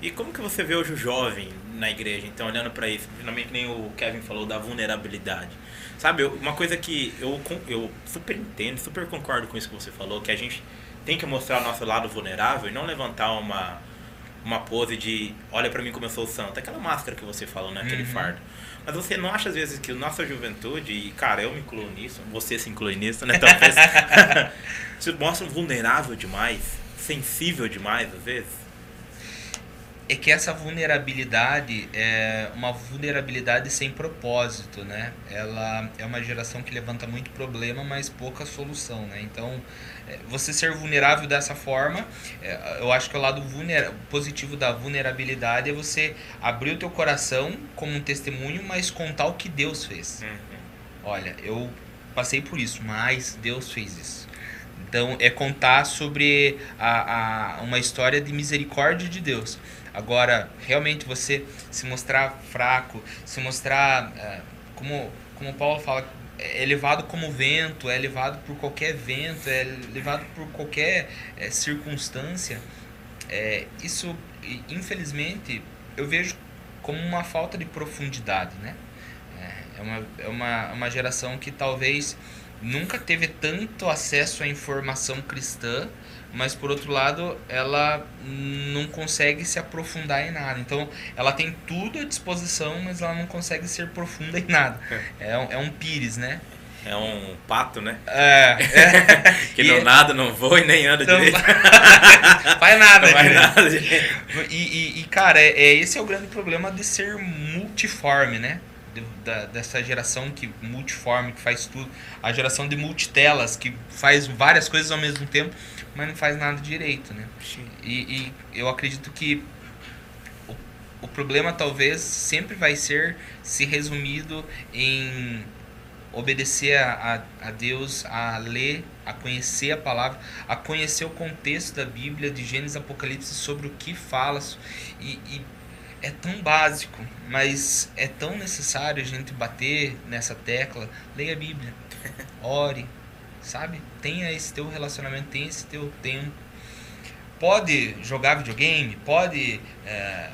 E como que você vê hoje o jovem na igreja, então, olhando para isso, finalmente nem o Kevin falou da vulnerabilidade. Sabe, uma coisa que eu, eu super entendo, super concordo com isso que você falou, que a gente tem que mostrar o nosso lado vulnerável e não levantar uma, uma pose de olha para mim como eu sou santo. Aquela máscara que você falou, né? Aquele uhum. fardo. Mas você não acha às vezes que a nossa juventude, e cara, eu me incluo nisso, você se inclui nisso, né? Talvez. [LAUGHS] se mostra vulnerável demais, sensível demais às vezes é que essa vulnerabilidade é uma vulnerabilidade sem propósito, né? Ela é uma geração que levanta muito problema, mas pouca solução, né? Então, é, você ser vulnerável dessa forma, é, eu acho que o lado positivo da vulnerabilidade é você abrir o teu coração como um testemunho, mas contar o que Deus fez. Uhum. Olha, eu passei por isso, mas Deus fez isso. Então, é contar sobre a, a, uma história de misericórdia de Deus. Agora, realmente você se mostrar fraco, se mostrar, é, como, como Paulo fala, é levado como vento, é levado por qualquer vento, é levado por qualquer é, circunstância, é, isso, infelizmente, eu vejo como uma falta de profundidade, né? É, é uma, é uma, uma geração que talvez nunca teve tanto acesso à informação cristã, mas por outro lado ela não consegue se aprofundar em nada. Então ela tem tudo à disposição, mas ela não consegue ser profunda em nada. É, é um, é um pires, né? É um pato, né? É. é. [LAUGHS] que não nada, não voa e nem anda então, direito. [LAUGHS] faz nada, não faz nada. E, e, e cara, é, é, esse é o grande problema de ser multiforme, né? de, da, dessa geração que multiforme, que faz tudo, a geração de multitelas, que faz várias coisas ao mesmo tempo, mas não faz nada direito, né? E, e eu acredito que o, o problema talvez sempre vai ser se resumido em obedecer a, a, a, Deus, a ler, a conhecer a palavra, a conhecer o contexto da Bíblia, de Gênesis Apocalipse, sobre o que fala. E, e é tão básico, mas é tão necessário a gente bater nessa tecla. Leia a Bíblia, [LAUGHS] ore, sabe? Tenha esse teu relacionamento, tenha esse teu tempo. Pode jogar videogame, pode é,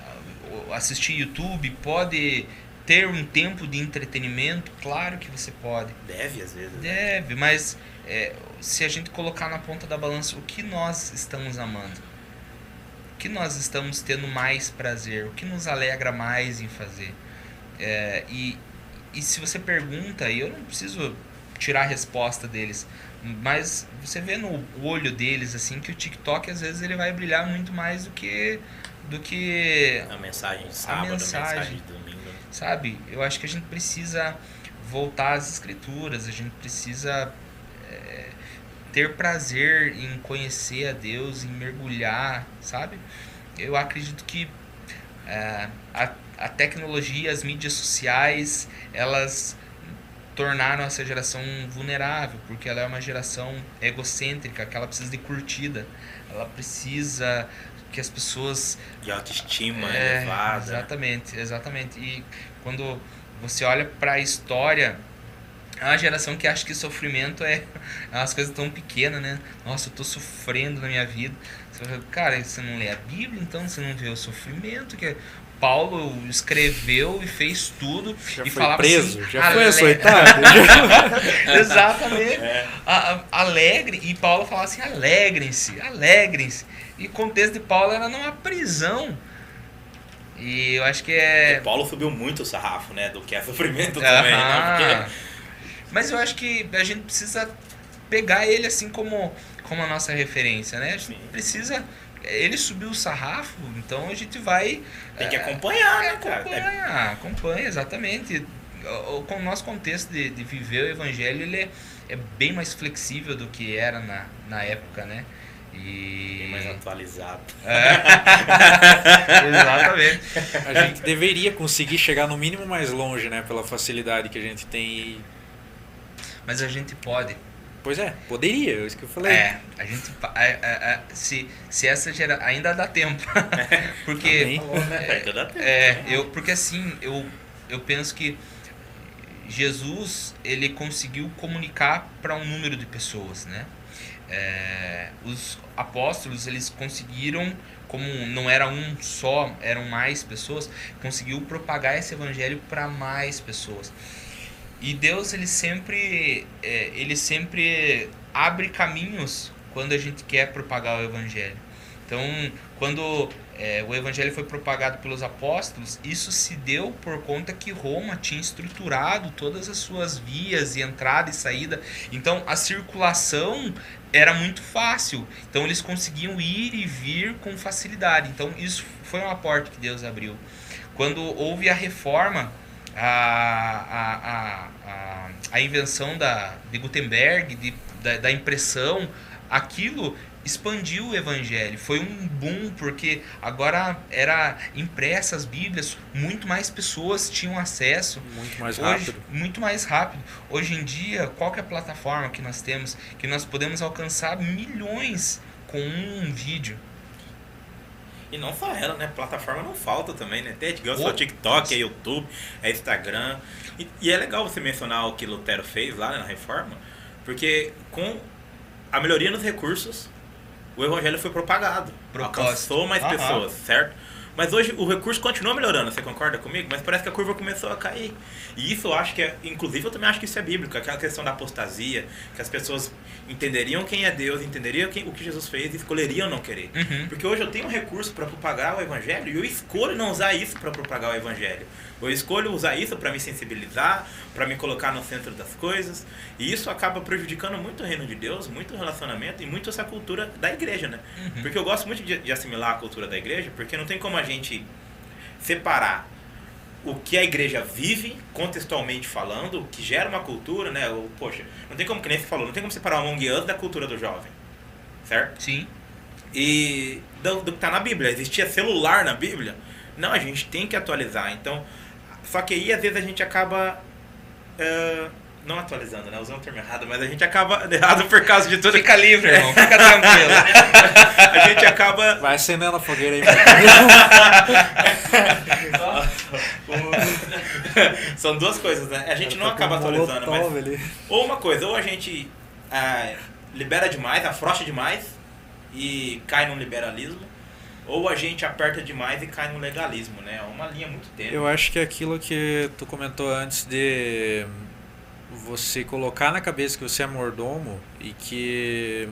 assistir YouTube, pode ter um tempo de entretenimento, claro que você pode. Deve, às vezes. Né? Deve, mas é, se a gente colocar na ponta da balança o que nós estamos amando, o que nós estamos tendo mais prazer, o que nos alegra mais em fazer. É, e, e se você pergunta, e eu não preciso tirar a resposta deles, mas você vê no olho deles assim que o TikTok às vezes ele vai brilhar muito mais do que do que a mensagem de sábado, a mensagem, a mensagem de domingo sabe? Eu acho que a gente precisa voltar às escrituras, a gente precisa é, ter prazer em conhecer a Deus, em mergulhar, sabe? Eu acredito que é, a, a tecnologia, as mídias sociais, elas tornaram essa geração vulnerável, porque ela é uma geração egocêntrica, que ela precisa de curtida, ela precisa que as pessoas. De autoestima é, elevada. Exatamente, exatamente. E quando você olha para a história, é uma geração que acha que sofrimento é umas coisas tão pequenas, né? Nossa, eu tô sofrendo na minha vida. Você fala, cara, você não lê a Bíblia, então você não vê o sofrimento que Paulo escreveu e fez tudo já e foi falava preso, assim, já foi açoitado. [LAUGHS] Exatamente. É. alegre e Paulo falava assim, alegrem-se, alegrem-se. E o contexto de Paulo era numa prisão. E eu acho que é. E Paulo subiu muito o sarrafo, né? Do que é sofrimento também, né? Porque... Mas eu acho que a gente precisa pegar ele assim como, como a nossa referência, né? A gente Sim. precisa. Ele subiu o sarrafo, então a gente vai. Tem que acompanhar, é, né, cara? Acompanha, acompanha, exatamente. Com o nosso contexto de, de viver o evangelho, ele é, é bem mais flexível do que era na, na época, né? E... mais atualizado. É. [LAUGHS] Exatamente. A gente deveria conseguir chegar no mínimo mais longe, né? Pela facilidade que a gente tem. Mas a gente pode. Pois é, poderia, é isso que eu falei. É, a gente. É, é, se, se essa gera. Ainda dá tempo. [LAUGHS] porque. Né? ainda dá tempo. É, eu, porque assim, eu, eu penso que Jesus ele conseguiu comunicar para um número de pessoas, né? É, os apóstolos eles conseguiram como não era um só eram mais pessoas conseguiu propagar esse evangelho para mais pessoas e Deus ele sempre é, ele sempre abre caminhos quando a gente quer propagar o evangelho então quando é, o evangelho foi propagado pelos apóstolos, isso se deu por conta que Roma tinha estruturado todas as suas vias e entrada e saída. Então a circulação era muito fácil. Então eles conseguiam ir e vir com facilidade. Então isso foi uma porta que Deus abriu. Quando houve a reforma, a, a, a, a, invenção da, de Gutenberg, de, da, da impressão, aquilo expandiu o evangelho. Foi um boom porque agora era impressas Bíblias, muito mais pessoas tinham acesso. Muito mais Hoje, rápido. Muito mais rápido. Hoje em dia, qual é plataforma que nós temos que nós podemos alcançar milhões com um vídeo? E não só ela, né? Plataforma não falta também, né? Tem só TikTok, é YouTube, é Instagram. E, e, é legal você mencionar o que Lutero fez lá né, na reforma, porque com a melhoria nos recursos, o evangelho foi propagado. Propósito. Alcançou mais pessoas, certo? Mas hoje o recurso continua melhorando, você concorda comigo? Mas parece que a curva começou a cair. E isso eu acho que é, inclusive eu também acho que isso é bíblico, aquela questão da apostasia, que as pessoas entenderiam quem é Deus, entenderiam quem, o que Jesus fez e escolheriam não querer. Uhum. Porque hoje eu tenho um recurso para propagar o evangelho e eu escolho não usar isso para propagar o evangelho. Eu escolho usar isso para me sensibilizar, para me colocar no centro das coisas. E isso acaba prejudicando muito o reino de Deus, muito o relacionamento e muito essa cultura da igreja, né? Uhum. Porque eu gosto muito de, de assimilar a cultura da igreja, porque não tem como a gente separar o que a igreja vive, contextualmente falando, o que gera uma cultura, né? O, poxa, não tem como, que nem você falou, não tem como separar o Among Us da cultura do jovem. Certo? Sim. E do, do que tá na Bíblia. Existia celular na Bíblia? Não, a gente tem que atualizar. Então, só que aí às vezes a gente acaba. Uh, não atualizando, né? Usando o termo errado, mas a gente acaba [LAUGHS] errado por causa de tudo. Fica livre, irmão. [LAUGHS] Fica tranquilo. a gente acaba. Vai acendendo a fogueira aí. [LAUGHS] São duas coisas, né? A gente não tá acaba atualizando, mas. Ou uma coisa, ou a gente ah, libera demais, afrouxa demais e cai num liberalismo, ou a gente aperta demais e cai no legalismo, né? É uma linha muito tênue. Eu acho que é aquilo que tu comentou antes de você colocar na cabeça que você é mordomo e que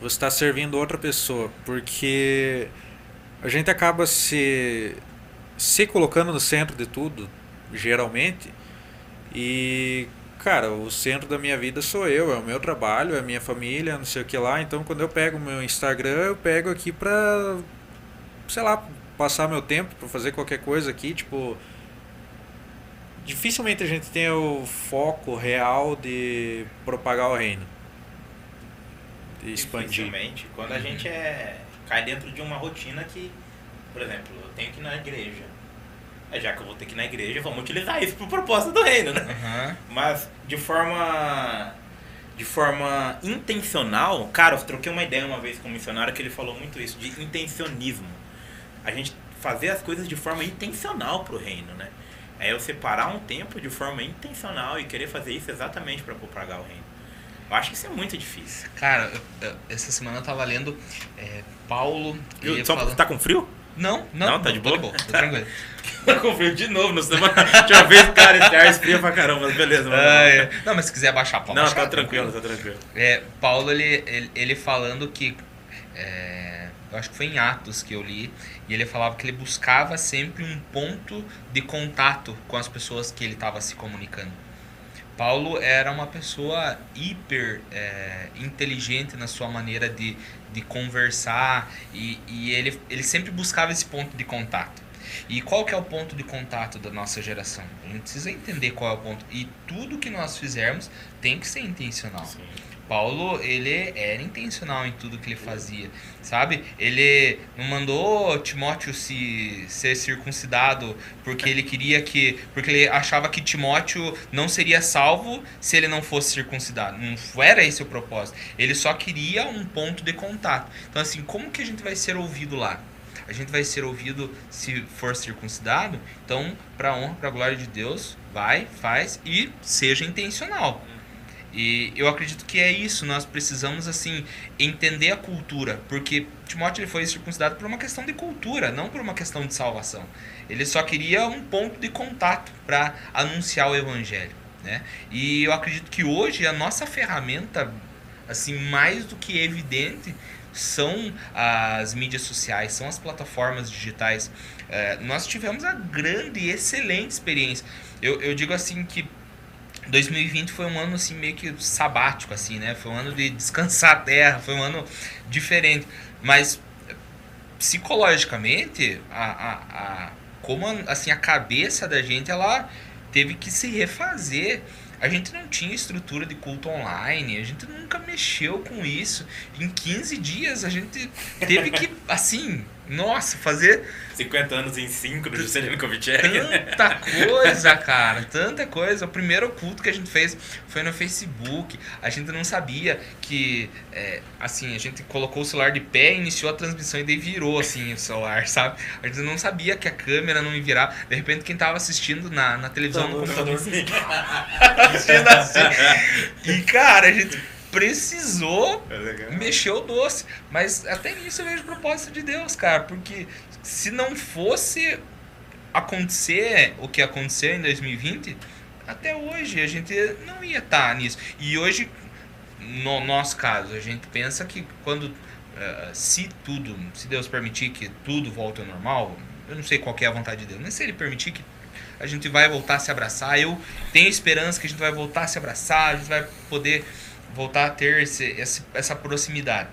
você está servindo outra pessoa, porque a gente acaba se se colocando no centro de tudo, geralmente, e cara, o centro da minha vida sou eu, é o meu trabalho, é a minha família, não sei o que lá. Então, quando eu pego o meu Instagram, eu pego aqui pra, sei lá, passar meu tempo, pra fazer qualquer coisa aqui, tipo. Dificilmente a gente tem o foco real de propagar o reino. De expandir. Dificilmente. Quando a gente é, cai dentro de uma rotina que, por exemplo, eu tenho que ir na igreja já que eu vou ter que ir na igreja, vamos utilizar isso pro propósito do reino, né? Uhum. Mas de forma de forma intencional, cara, eu troquei uma ideia uma vez com um missionário que ele falou muito isso, de intencionismo. A gente fazer as coisas de forma intencional pro reino, né? É eu separar um tempo de forma intencional e querer fazer isso exatamente para propagar o reino. Eu acho que isso é muito difícil. Cara, essa semana eu tava lendo é, Paulo. Eu, só, falando... Tá com frio? Não, não. Não, tá de boa? boa tá tranquilo. [LAUGHS] [LAUGHS] com frio de novo no semana. Tinha vez, cara, esse ar esfria pra caramba, mas beleza. Mano. Ah, é. Não, mas se quiser baixar, pode Não, baixar, tá tranquilo, tá tranquilo. É, Paulo, ele, ele, ele falando que. É, eu acho que foi em Atos que eu li, e ele falava que ele buscava sempre um ponto de contato com as pessoas que ele estava se comunicando. Paulo era uma pessoa hiper é, inteligente na sua maneira de, de conversar e, e ele, ele sempre buscava esse ponto de contato. E qual que é o ponto de contato da nossa geração? A gente precisa entender qual é o ponto. E tudo que nós fizermos tem que ser intencional. Sim. Paulo, ele era intencional em tudo que ele fazia, sabe? Ele não mandou Timóteo se ser circuncidado porque ele queria que, porque ele achava que Timóteo não seria salvo se ele não fosse circuncidado. Não era esse o propósito. Ele só queria um ponto de contato. Então assim, como que a gente vai ser ouvido lá? A gente vai ser ouvido se for circuncidado. Então, para honra, para glória de Deus, vai, faz e seja intencional. E eu acredito que é isso, nós precisamos assim entender a cultura, porque Timóteo ele foi circuncidado por uma questão de cultura, não por uma questão de salvação. Ele só queria um ponto de contato para anunciar o evangelho, né? E eu acredito que hoje a nossa ferramenta assim mais do que evidente são as mídias sociais, são as plataformas digitais. É, nós tivemos a grande e excelente experiência. Eu, eu digo assim que 2020 foi um ano assim meio que sabático assim, né? Foi um ano de descansar a terra, foi um ano diferente, mas psicologicamente a, a, a como assim a cabeça da gente ela teve que se refazer. A gente não tinha estrutura de culto online, a gente nunca mexeu com isso. Em 15 dias a gente teve que, assim, nossa, fazer 50 anos em 5 do Juscelino Kubitschek. Tanta coisa, cara. Tanta coisa. O primeiro culto que a gente fez foi no Facebook. A gente não sabia que, é, assim, a gente colocou o celular de pé, iniciou a transmissão e daí virou, assim, o celular, sabe? A gente não sabia que a câmera não ia virar. De repente, quem tava assistindo na, na televisão, no computador, [LAUGHS] assistindo assim. E, cara, a gente precisou é mexer o doce. Mas até nisso eu vejo o propósito de Deus, cara. Porque se não fosse acontecer o que aconteceu em 2020, até hoje a gente não ia estar tá nisso. E hoje, no nosso caso, a gente pensa que quando, uh, se tudo, se Deus permitir que tudo volte ao normal, eu não sei qual é a vontade de Deus, mas se Ele permitir que a gente vai voltar a se abraçar, eu tenho esperança que a gente vai voltar a se abraçar, a gente vai poder voltar a ter esse, essa proximidade.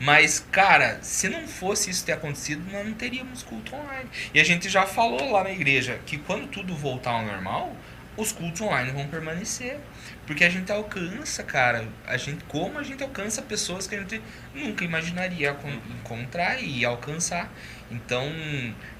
Mas, cara, se não fosse isso ter acontecido, nós não teríamos culto online. E a gente já falou lá na igreja que quando tudo voltar ao normal, os cultos online vão permanecer. Porque a gente alcança, cara, a gente como a gente alcança pessoas que a gente nunca imaginaria encontrar e alcançar. Então,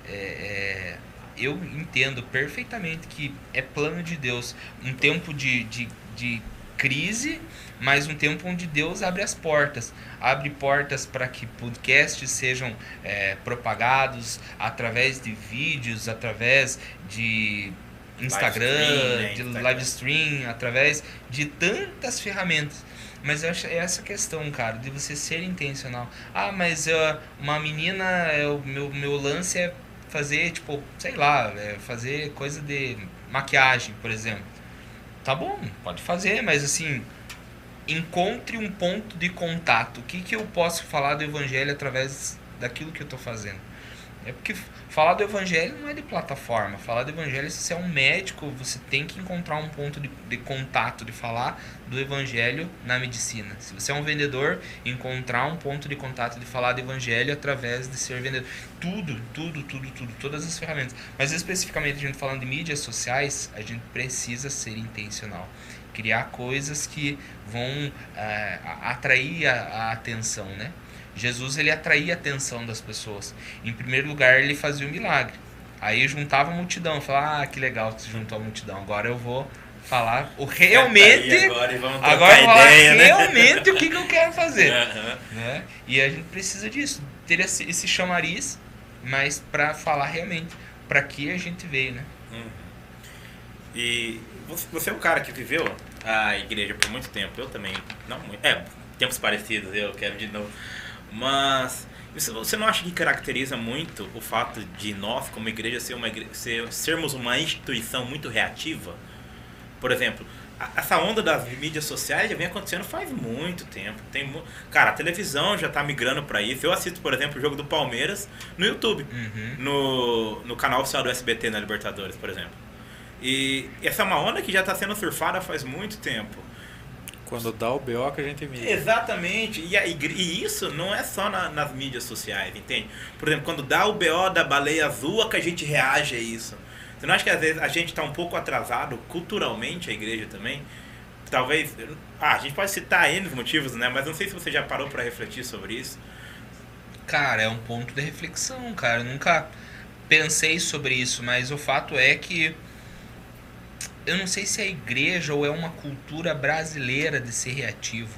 é, é, eu entendo perfeitamente que é plano de Deus um tempo de, de, de crise, mas um tempo onde Deus abre as portas. Abre portas para que podcasts sejam é, propagados através de vídeos, através de Instagram, live stream, né? de Instagram. live stream, através de tantas ferramentas. Mas eu acho é essa questão, cara, de você ser intencional. Ah, mas uh, uma menina, é, o meu, meu lance é fazer, tipo, sei lá, é fazer coisa de maquiagem, por exemplo. Tá bom, pode fazer, mas assim, encontre um ponto de contato. O que, que eu posso falar do evangelho através daquilo que eu estou fazendo? É porque falar do evangelho não é de plataforma. Falar do evangelho, se você é um médico, você tem que encontrar um ponto de, de contato, de falar do evangelho na medicina. Se você é um vendedor, encontrar um ponto de contato de falar do evangelho através de ser vendedor. Tudo, tudo, tudo, tudo, todas as ferramentas. Mas especificamente a gente falando de mídias sociais, a gente precisa ser intencional criar coisas que vão é, atrair a, a, atenção, né? Jesus ele atraía a atenção das pessoas. Em primeiro lugar, ele fazia o milagre. Aí juntava a multidão, falava: "Ah, que legal que você juntou a multidão. Agora eu vou falar o realmente tá agora, agora eu vou falar ideia, né? realmente o que, que eu quero fazer uhum. né? e a gente precisa disso ter esse, esse chamariz mas para falar realmente para que a gente veio né uhum. e você é um cara que viveu a igreja por muito tempo eu também não muito é tempos parecidos eu quero de novo mas você não acha que caracteriza muito o fato de nós, como igreja, ser uma igreja, ser, sermos uma instituição muito reativa? Por exemplo, essa onda das mídias sociais já vem acontecendo faz muito tempo. Tem, cara, a televisão já está migrando para isso. Eu assisto, por exemplo, o jogo do Palmeiras no YouTube, uhum. no, no canal oficial do SBT na Libertadores, por exemplo. E essa é uma onda que já está sendo surfada faz muito tempo. Quando dá o BO que a gente mira. Exatamente. E, a, e isso não é só na, nas mídias sociais, entende? Por exemplo, quando dá o BO da baleia azul, é que a gente reage a isso. Você não acha que às vezes a gente está um pouco atrasado culturalmente, a igreja também? Talvez. Ah, a gente pode citar N motivos, né? Mas não sei se você já parou para refletir sobre isso. Cara, é um ponto de reflexão, cara. Eu nunca pensei sobre isso, mas o fato é que eu não sei se é a igreja ou é uma cultura brasileira de ser reativo,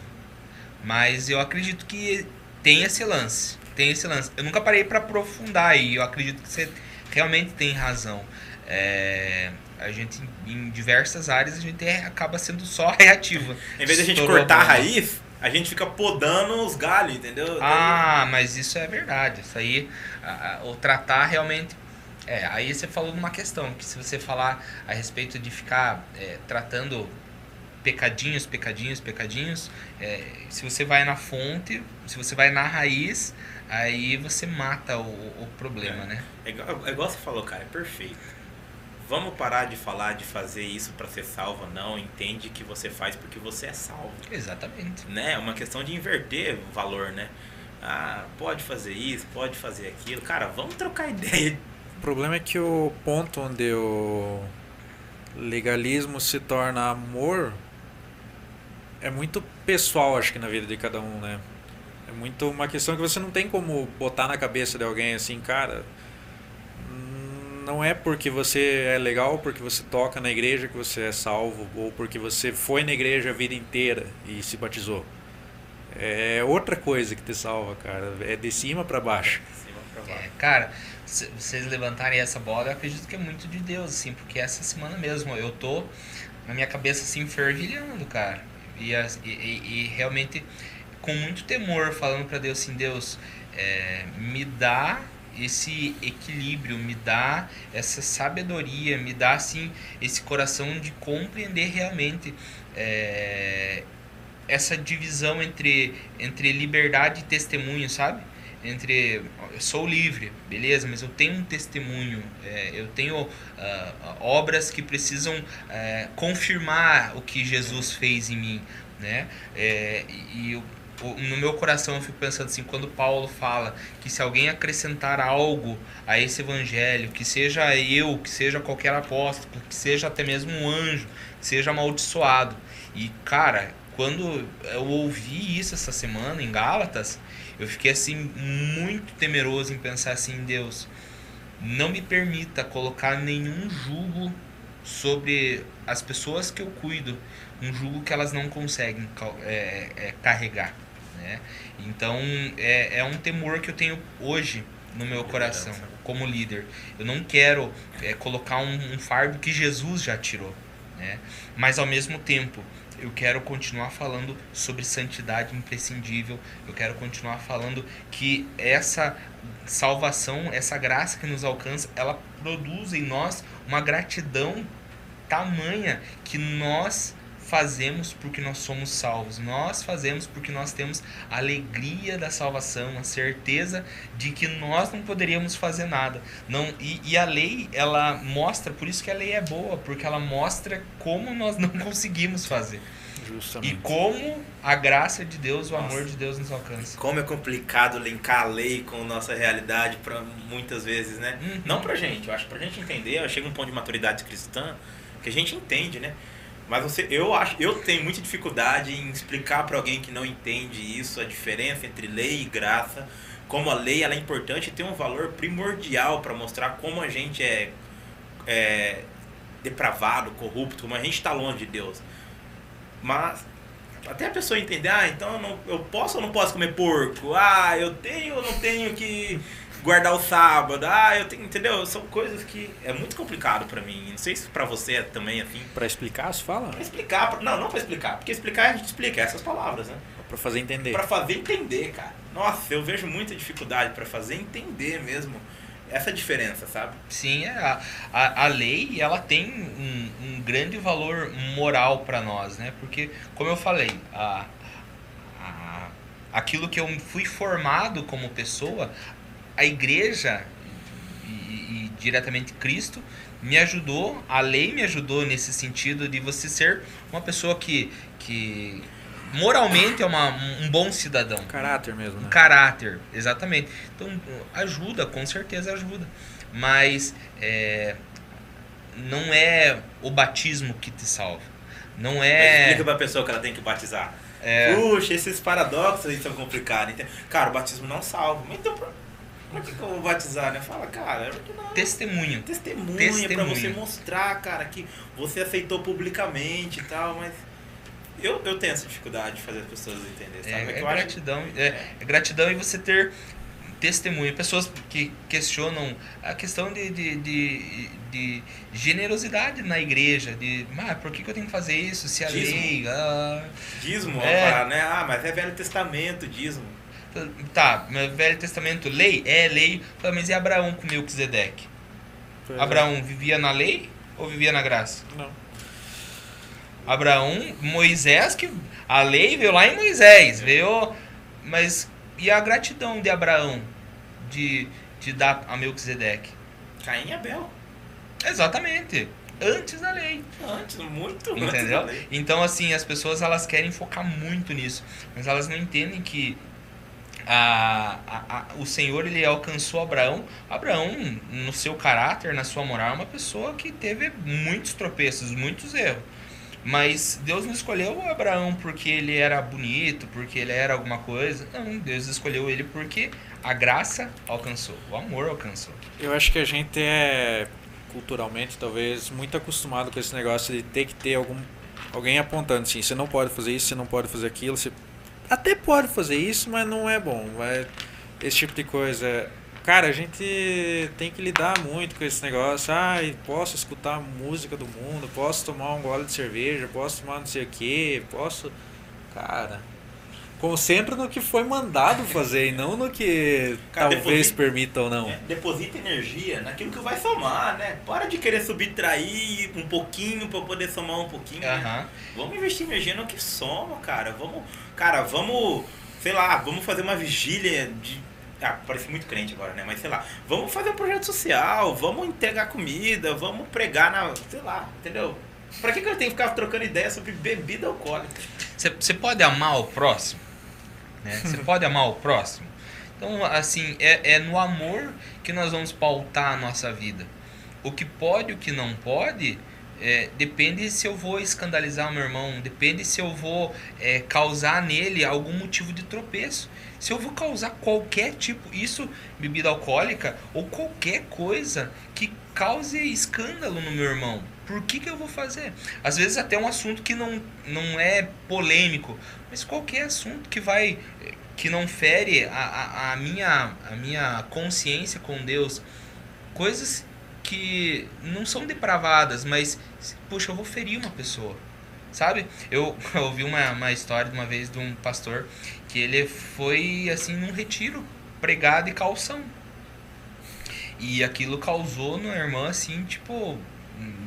mas eu acredito que tem esse lance, tem esse lance. Eu nunca parei para aprofundar e eu acredito que você realmente tem razão. É, a gente em diversas áreas a gente é, acaba sendo só [LAUGHS] reativo. em vez de a gente cortar a raiz, a gente fica podando os galhos, entendeu? Ah, mas isso é verdade. Isso aí, o tratar realmente é, aí você falou numa questão, que se você falar a respeito de ficar é, tratando pecadinhos, pecadinhos, pecadinhos, é, se você vai na fonte, se você vai na raiz, aí você mata o, o problema, é. né? É igual, é igual você falou, cara, é perfeito. Vamos parar de falar de fazer isso para ser salvo, não. Entende que você faz porque você é salvo. Exatamente. Né? É uma questão de inverter o valor, né? Ah, pode fazer isso, pode fazer aquilo. Cara, vamos trocar [LAUGHS] ideia o problema é que o ponto onde o legalismo se torna amor é muito pessoal, acho que na vida de cada um, né? É muito uma questão que você não tem como botar na cabeça de alguém assim, cara. Não é porque você é legal, porque você toca na igreja que você é salvo, ou porque você foi na igreja a vida inteira e se batizou. É outra coisa que te salva, cara. É de cima para pra baixo. É, cara, vocês levantarem essa bola, eu acredito que é muito de Deus, assim, porque essa semana mesmo eu tô na minha cabeça assim fervilhando, cara. E, e, e realmente com muito temor falando para Deus assim, Deus, é, me dá esse equilíbrio, me dá essa sabedoria, me dá assim esse coração de compreender realmente é, essa divisão entre, entre liberdade e testemunho, sabe? Entre eu sou livre, beleza, mas eu tenho um testemunho, é, eu tenho uh, obras que precisam uh, confirmar o que Jesus fez em mim, né? É, e eu, no meu coração eu fico pensando assim, quando Paulo fala que se alguém acrescentar algo a esse evangelho, que seja eu, que seja qualquer apóstolo, que seja até mesmo um anjo, que seja amaldiçoado. E cara, quando eu ouvi isso essa semana em Gálatas, eu fiquei assim muito temeroso em pensar assim, Deus, não me permita colocar nenhum jugo sobre as pessoas que eu cuido, um jugo que elas não conseguem é, é, carregar. Né? Então é, é um temor que eu tenho hoje no meu coração como líder. Eu não quero é, colocar um, um, fardo que Jesus já tirou, né? Mas ao mesmo tempo eu quero continuar falando sobre santidade imprescindível. Eu quero continuar falando que essa salvação, essa graça que nos alcança, ela produz em nós uma gratidão tamanha que nós fazemos porque nós somos salvos. Nós fazemos porque nós temos a alegria da salvação, a certeza de que nós não poderíamos fazer nada. Não e, e, a lei ela mostra, por isso que a lei é boa, porque ela mostra como nós não [LAUGHS] conseguimos fazer. Justamente. E como a graça de Deus, o Nossa. amor de Deus nos alcança. Como é complicado linkar a lei com nossa realidade para muitas vezes, né? Uhum. Não pra gente, eu acho pra gente entender, chega um ponto de maturidade cristã que a gente entende, né? Mas você, eu acho, eu tenho muita dificuldade em explicar para alguém que não entende isso, a diferença entre lei e graça, como a lei ela é importante e tem um valor primordial para mostrar como a gente é, é depravado, corrupto, como a gente está longe de Deus. Mas até a pessoa entender, ah, então eu, não, eu posso ou não posso comer porco? Ah, eu tenho ou não tenho que guardar o sábado. Ah, eu tenho, entendeu? São coisas que é muito complicado para mim. Não sei se para você é também assim. Para explicar, se fala? Pra explicar, pra, não, não para explicar, porque explicar a gente explica essas palavras, né? Para fazer entender. Para fazer entender, cara. Nossa, eu vejo muita dificuldade para fazer entender mesmo essa diferença, sabe? Sim, é, a, a, a lei ela tem um, um grande valor moral para nós, né? Porque, como eu falei, a, a, aquilo que eu fui formado como pessoa, a igreja e, e, diretamente Cristo me ajudou, a lei me ajudou nesse sentido de você ser uma pessoa que, que moralmente é uma, um bom cidadão. Caráter mesmo. Né? Um caráter, exatamente. Então ajuda, com certeza ajuda. Mas é, não é o batismo que te salva. Não é. Mas explica pra pessoa que ela tem que batizar. É... Puxa, esses paradoxos aí são complicados. Cara, o batismo não salva. Mas então Pra que, que eu vou batizar, né? Fala, cara, Testemunho. Testemunha, Testemunha. pra você mostrar, cara, que você aceitou publicamente e tal, mas. Eu, eu tenho essa dificuldade de fazer as pessoas entenderem, sabe? É, é, é gratidão. Acho... É, é, gratidão e você ter testemunho. Pessoas que questionam a questão de, de, de, de generosidade na igreja, de ah, por que, que eu tenho que fazer isso? Se a dízimo. lei. Ah, dízimo, é. falar, né? Ah, mas é Velho Testamento, dízimo. Tá, Velho Testamento, lei? É lei. Mas e Abraão com Melquisedeque? Pois é. Abraão é. vivia na lei ou vivia na graça? Não. Abraão, Moisés, que a lei veio lá em Moisés, veio. Mas e a gratidão de Abraão de, de dar a Melquisedeque? Caim e Abel. Exatamente. Antes da lei. Antes, muito Entendeu? Antes então, assim, as pessoas elas querem focar muito nisso. Mas elas não entendem que a, a, o Senhor ele alcançou Abraão. Abraão, no seu caráter, na sua moral, é uma pessoa que teve muitos tropeços, muitos erros. Mas Deus não escolheu Abraão porque ele era bonito, porque ele era alguma coisa. Não, Deus escolheu ele porque a graça alcançou, o amor alcançou. Eu acho que a gente é culturalmente talvez muito acostumado com esse negócio de ter que ter algum alguém apontando assim, você não pode fazer isso, você não pode fazer aquilo, você até pode fazer isso, mas não é bom. Vai, esse tipo de coisa. Cara, a gente tem que lidar muito com esse negócio. Ah, posso escutar música do mundo, posso tomar um gole de cerveja, posso tomar não sei o que, posso. Cara, concentra no que foi mandado fazer e não no que [LAUGHS] Cara, talvez deposita, permita ou não. É, deposita energia naquilo que vai somar, né? Para de querer subtrair um pouquinho para poder somar um pouquinho. Uhum. Né? Vamos investir energia no que soma, cara. Vamos, cara, vamos, sei lá, vamos fazer uma vigília de ah, parece muito crente agora, né? Mas sei lá, vamos fazer um projeto social, vamos entregar comida, vamos pregar na. sei lá, entendeu? Pra que, que eu tenho que ficar trocando ideia sobre bebida alcoólica? Você pode amar o próximo? Né? [LAUGHS] Você pode amar o próximo? Então, assim, é, é no amor que nós vamos pautar a nossa vida. O que pode, o que não pode, é, depende se eu vou escandalizar o meu irmão, depende se eu vou é, causar nele algum motivo de tropeço. Se eu vou causar qualquer tipo, isso, bebida alcoólica, ou qualquer coisa que cause escândalo no meu irmão, por que, que eu vou fazer? Às vezes até um assunto que não, não é polêmico, mas qualquer assunto que vai que não fere a, a, a, minha, a minha consciência com Deus, coisas que não são depravadas, mas, puxa, eu vou ferir uma pessoa, sabe? [LAUGHS] Eu, ouvi uma, uma história de uma vez de um pastor que ele foi, assim, num retiro pregado e calção. E aquilo causou na irmã, assim, tipo,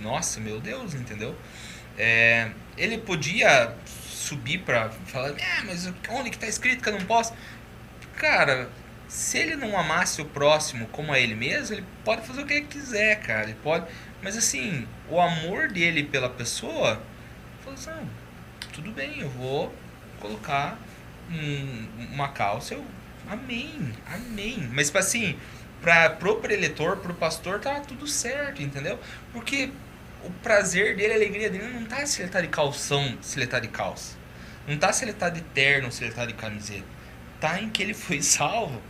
nossa, meu Deus, entendeu? É, ele podia subir pra falar, é, mas onde que tá escrito que eu não posso? Cara, se ele não amasse o próximo como a ele mesmo, ele pode fazer o que ele quiser, cara. Ele pode. Mas assim, o amor dele pela pessoa, falou assim, tudo bem, eu vou colocar um, uma calça, eu. Amém, amém. Mas assim, pra, pro preletor, pro pastor, tá tudo certo, entendeu? Porque o prazer dele, a alegria dele não tá se ele tá de calção, se ele tá de calça. Não tá se ele tá de terno, se ele tá de camiseta. Tá em que ele foi [LAUGHS] salvo.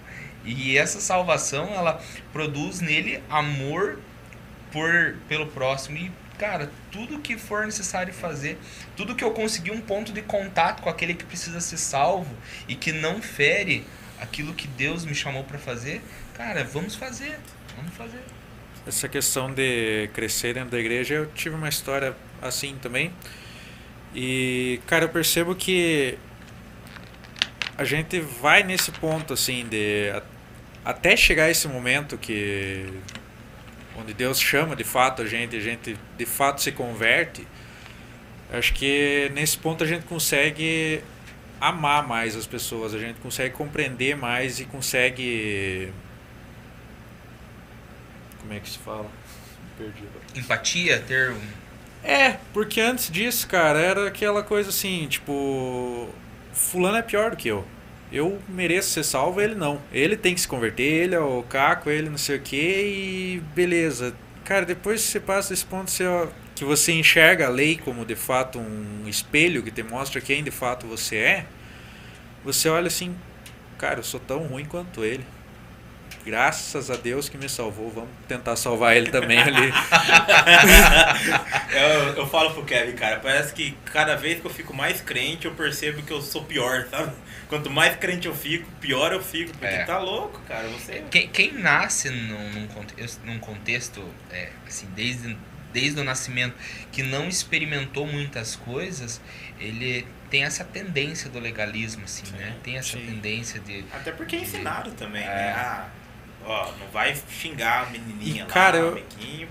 E essa salvação, ela produz nele amor por pelo próximo e cara, tudo que for necessário fazer, tudo que eu conseguir um ponto de contato com aquele que precisa ser salvo e que não fere aquilo que Deus me chamou para fazer, cara, vamos fazer, vamos fazer. Essa questão de crescer dentro da igreja, eu tive uma história assim também. E, cara, eu percebo que a gente vai nesse ponto, assim, de. Até chegar esse momento que. onde Deus chama de fato a gente, a gente de fato se converte. Acho que nesse ponto a gente consegue amar mais as pessoas, a gente consegue compreender mais e consegue. Como é que se fala? Perdi. Empatia, ter um é, porque antes disso, cara, era aquela coisa assim, tipo, fulano é pior do que eu. Eu mereço ser salvo, ele não. Ele tem que se converter, ele é o caco, ele não sei o que e beleza. Cara, depois que você passa desse ponto, você, ó, que você enxerga a lei como de fato um espelho que te mostra quem de fato você é, você olha assim, cara, eu sou tão ruim quanto ele graças a Deus que me salvou, vamos tentar salvar ele também ali. [LAUGHS] eu, eu falo pro Kevin, cara, parece que cada vez que eu fico mais crente, eu percebo que eu sou pior, sabe? Quanto mais crente eu fico, pior eu fico, porque é. tá louco, cara. Você... Quem, quem nasce num, num contexto, num contexto é, assim, desde, desde o nascimento, que não experimentou muitas coisas, ele tem essa tendência do legalismo, assim, sim, né? Tem essa sim. tendência de. Até porque é ensinado também, é, né? Ah, ó, não vai xingar a menininha e, lá, cara, eu,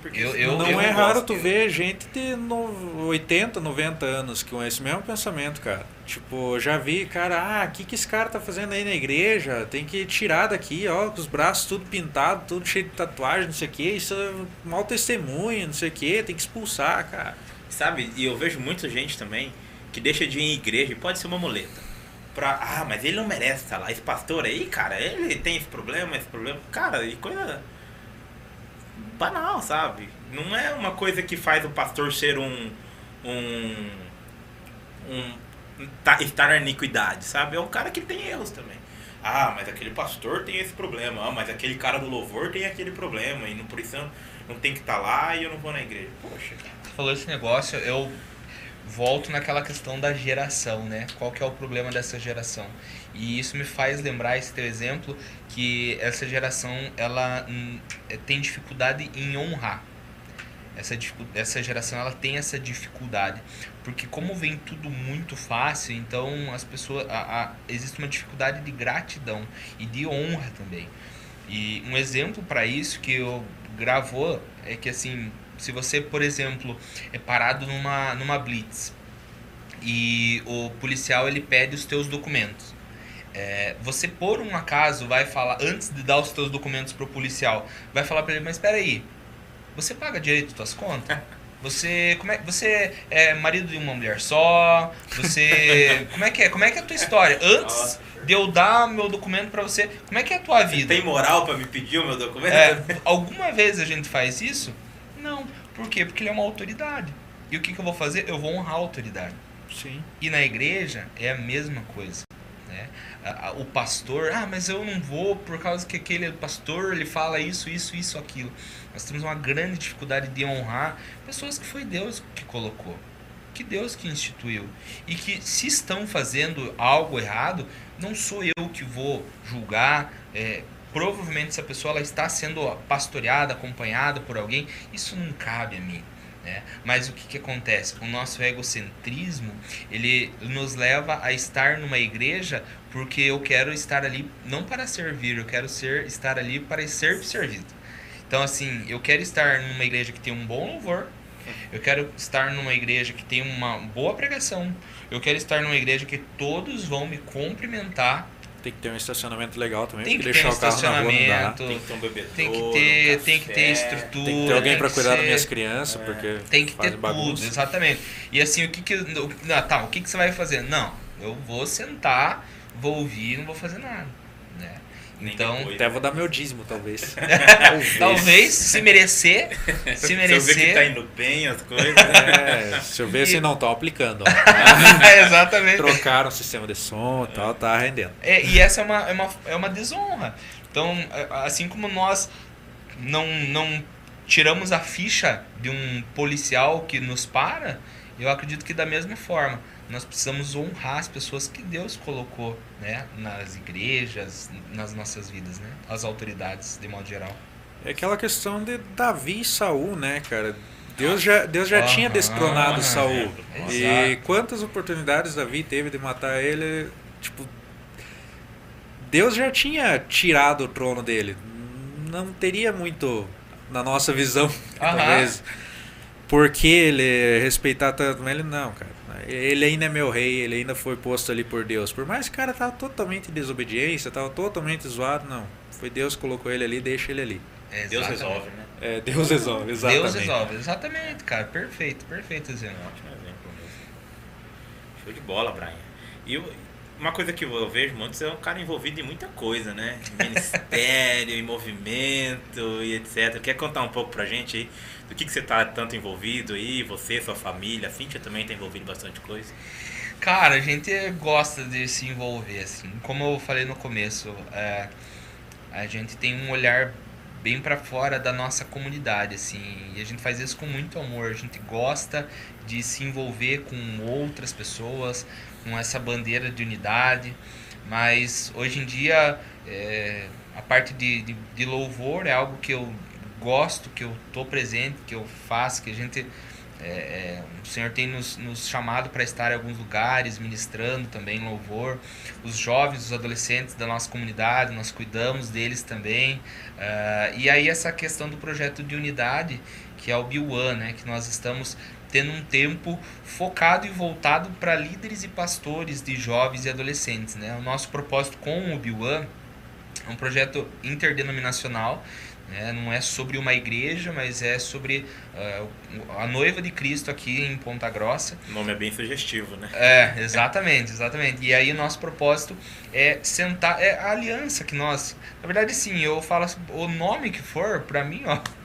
porque eu, eu, não eu é raro tu ver gente de no, 80, 90 anos com esse mesmo pensamento, cara. Tipo, já vi, cara, ah, o que, que esse cara tá fazendo aí na igreja? Tem que tirar daqui, ó, com os braços tudo pintado, tudo cheio de tatuagem, não sei o que, isso é mau testemunho, não sei o que, tem que expulsar, cara. Sabe, e eu vejo muita gente também que deixa de ir em igreja, e pode ser uma muleta pra. Ah, mas ele não merece estar lá. Esse pastor aí, cara, ele tem esse problema, esse problema. Cara, e coisa. banal, sabe? Não é uma coisa que faz o pastor ser um. um. um tá, estar na iniquidade, sabe? É um cara que tem erros também. Ah, mas aquele pastor tem esse problema. Ah, mas aquele cara do louvor tem aquele problema. E não por isso não tem que estar tá lá e eu não vou na igreja. Poxa, falou esse negócio, eu volto naquela questão da geração, né? Qual que é o problema dessa geração? E isso me faz lembrar esse teu exemplo que essa geração ela hum, é, tem dificuldade em honrar. Essa, essa geração ela tem essa dificuldade porque como vem tudo muito fácil então as pessoas a, a, existe uma dificuldade de gratidão e de honra também e um exemplo para isso que eu gravou é que assim se você, por exemplo, é parado numa, numa blitz e o policial ele pede os teus documentos. É, você por um acaso vai falar antes de dar os teus documentos pro policial, vai falar para ele, mas espera aí, você paga direito as tuas contas? [LAUGHS] Você, como é, você é marido de uma mulher só? Você, [LAUGHS] como é que é? Como é que é a tua história? Antes de eu dar meu documento para você, como é que é a tua vida? Tem moral para me pedir o meu documento? É, alguma vez a gente faz isso? Não. Por quê? Porque ele é uma autoridade. E o que, que eu vou fazer? Eu vou honrar a autoridade. Sim. E na igreja é a mesma coisa. Né? O pastor, ah, mas eu não vou por causa que aquele pastor ele fala isso, isso, isso, aquilo. Nós temos uma grande dificuldade de honrar pessoas que foi Deus que colocou, que Deus que instituiu. E que se estão fazendo algo errado, não sou eu que vou julgar. É, provavelmente essa pessoa ela está sendo pastoreada, acompanhada por alguém. Isso não cabe a mim. Né? Mas o que, que acontece? O nosso egocentrismo ele nos leva a estar numa igreja porque eu quero estar ali não para servir, eu quero ser estar ali para ser servido. Então, assim, eu quero estar numa igreja que tem um bom louvor, eu quero estar numa igreja que tem uma boa pregação, eu quero estar numa igreja que todos vão me cumprimentar. Tem que ter um estacionamento legal também, tem que deixar um o carro na rua não dá. Tem que ter um bebedouro, tem que ter, um tem que ter estrutura. Tem que ter alguém para cuidar ser, das minhas crianças, é, porque tem que ter bagunça. tudo, exatamente. E assim, o que que ah, tá, o que que você vai fazer? Não, eu vou sentar, vou ouvir, não vou fazer nada? Então, depois, até vou dar meu dízimo, talvez. [LAUGHS] talvez, se merecer. Se merecer. [LAUGHS] Se eu ver que tá indo bem as coisas. É, se eu ver e... se não estão aplicando. é, [LAUGHS] exatamente. Trocaram o sistema de som e tal, tá rendendo. É, e essa é uma, é, uma, é uma desonra. Então, assim como nós não, não tiramos a ficha de um policial que nos para, eu acredito que da mesma forma nós precisamos honrar as pessoas que Deus colocou né, nas igrejas, nas nossas vidas, né? As autoridades, de modo geral. É aquela questão de Davi e Saul, né, cara? Deus já, Deus já tinha destronado Saul. É, e quantas oportunidades Davi teve de matar ele? Tipo, Deus já tinha tirado o trono dele. Não teria muito, na nossa visão, [LAUGHS] talvez. Porque ele respeitar tanto ele, não, cara. Ele ainda é meu rei, ele ainda foi posto ali por Deus. Por mais que o cara tava totalmente em desobediência, tava totalmente zoado, não. Foi Deus que colocou ele ali, deixa ele ali. É, Deus resolve, né? É, Deus resolve, exatamente. Deus resolve, exatamente, cara. Perfeito, perfeito exemplo. Ótimo exemplo mesmo. Show de bola, Brian. E uma coisa que eu vejo muito é um cara envolvido em muita coisa, né? Ministério, [LAUGHS] em movimento e etc. Quer contar um pouco pra gente aí? Do que, que você está tanto envolvido aí, você, sua família, a Cíntia também está envolvida em bastante coisa? Cara, a gente gosta de se envolver, assim. Como eu falei no começo, é, a gente tem um olhar bem para fora da nossa comunidade, assim, e a gente faz isso com muito amor. A gente gosta de se envolver com outras pessoas, com essa bandeira de unidade, mas hoje em dia é, a parte de, de, de louvor é algo que eu gosto, que eu estou presente, que eu faço, que a gente. É, é, o Senhor tem nos, nos chamado para estar em alguns lugares, ministrando também louvor. Os jovens, os adolescentes da nossa comunidade, nós cuidamos deles também. Uh, e aí, essa questão do projeto de unidade, que é o Biwan, né, que nós estamos tendo um tempo focado e voltado para líderes e pastores de jovens e adolescentes. Né? O nosso propósito com o Biwan é um projeto interdenominacional né? Não é sobre uma igreja, mas é sobre uh, a noiva de Cristo aqui em Ponta Grossa. O nome é bem sugestivo, né? É, exatamente, exatamente. E aí o nosso propósito é sentar, é a aliança que nós. Na verdade, sim, eu falo assim, o nome que for, para mim, ó. [LAUGHS]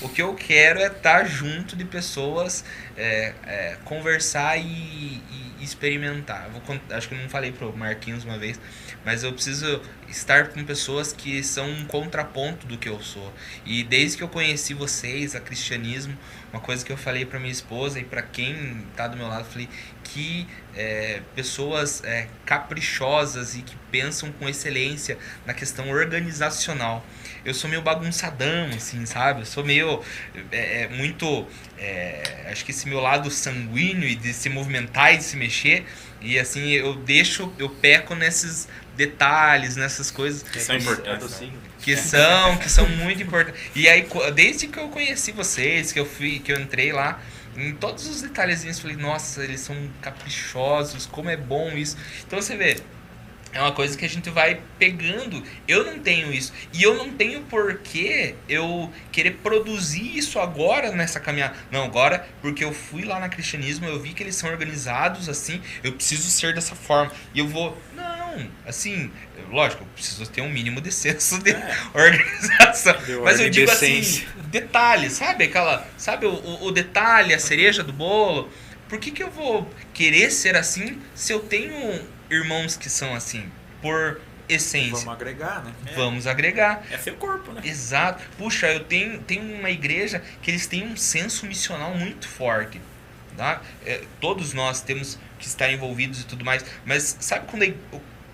O que eu quero é estar junto de pessoas, é, é, conversar e, e experimentar. Vou, acho que eu não falei pro Marquinhos uma vez, mas eu preciso estar com pessoas que são um contraponto do que eu sou. E desde que eu conheci vocês, a cristianismo, uma coisa que eu falei para minha esposa e para quem tá do meu lado, falei que é, pessoas é, caprichosas e que pensam com excelência na questão organizacional. Eu sou meio bagunçadão, assim, sabe? Eu sou meio é, é muito. É, acho que esse meu lado sanguíneo e de se movimentar e de se mexer. E assim, eu deixo, eu peco nesses detalhes, nessas coisas. Que são importantes. Né? Que são, que são muito importantes. E aí, desde que eu conheci vocês, que eu fui, que eu entrei lá, em todos os detalhezinhos, falei, nossa, eles são caprichosos, como é bom isso. Então você vê, é uma coisa que a gente vai pegando. Eu não tenho isso. E eu não tenho porquê eu querer produzir isso agora nessa caminhada. Não, agora, porque eu fui lá na cristianismo, eu vi que eles são organizados assim, eu preciso ser dessa forma. E eu vou. Não, assim, lógico, eu preciso ter um mínimo de senso de é. [LAUGHS] organização. De Mas eu digo assim, detalhe, sabe aquela. Sabe o, o, detalhe, a cereja do bolo? Por que, que eu vou querer ser assim se eu tenho irmãos que são assim? Por essência. Vamos agregar, né? É. Vamos agregar. É seu corpo, né? Exato. Puxa, eu tenho, tenho uma igreja que eles têm um senso missional muito forte. Tá? É, todos nós temos que estar envolvidos e tudo mais. Mas sabe quando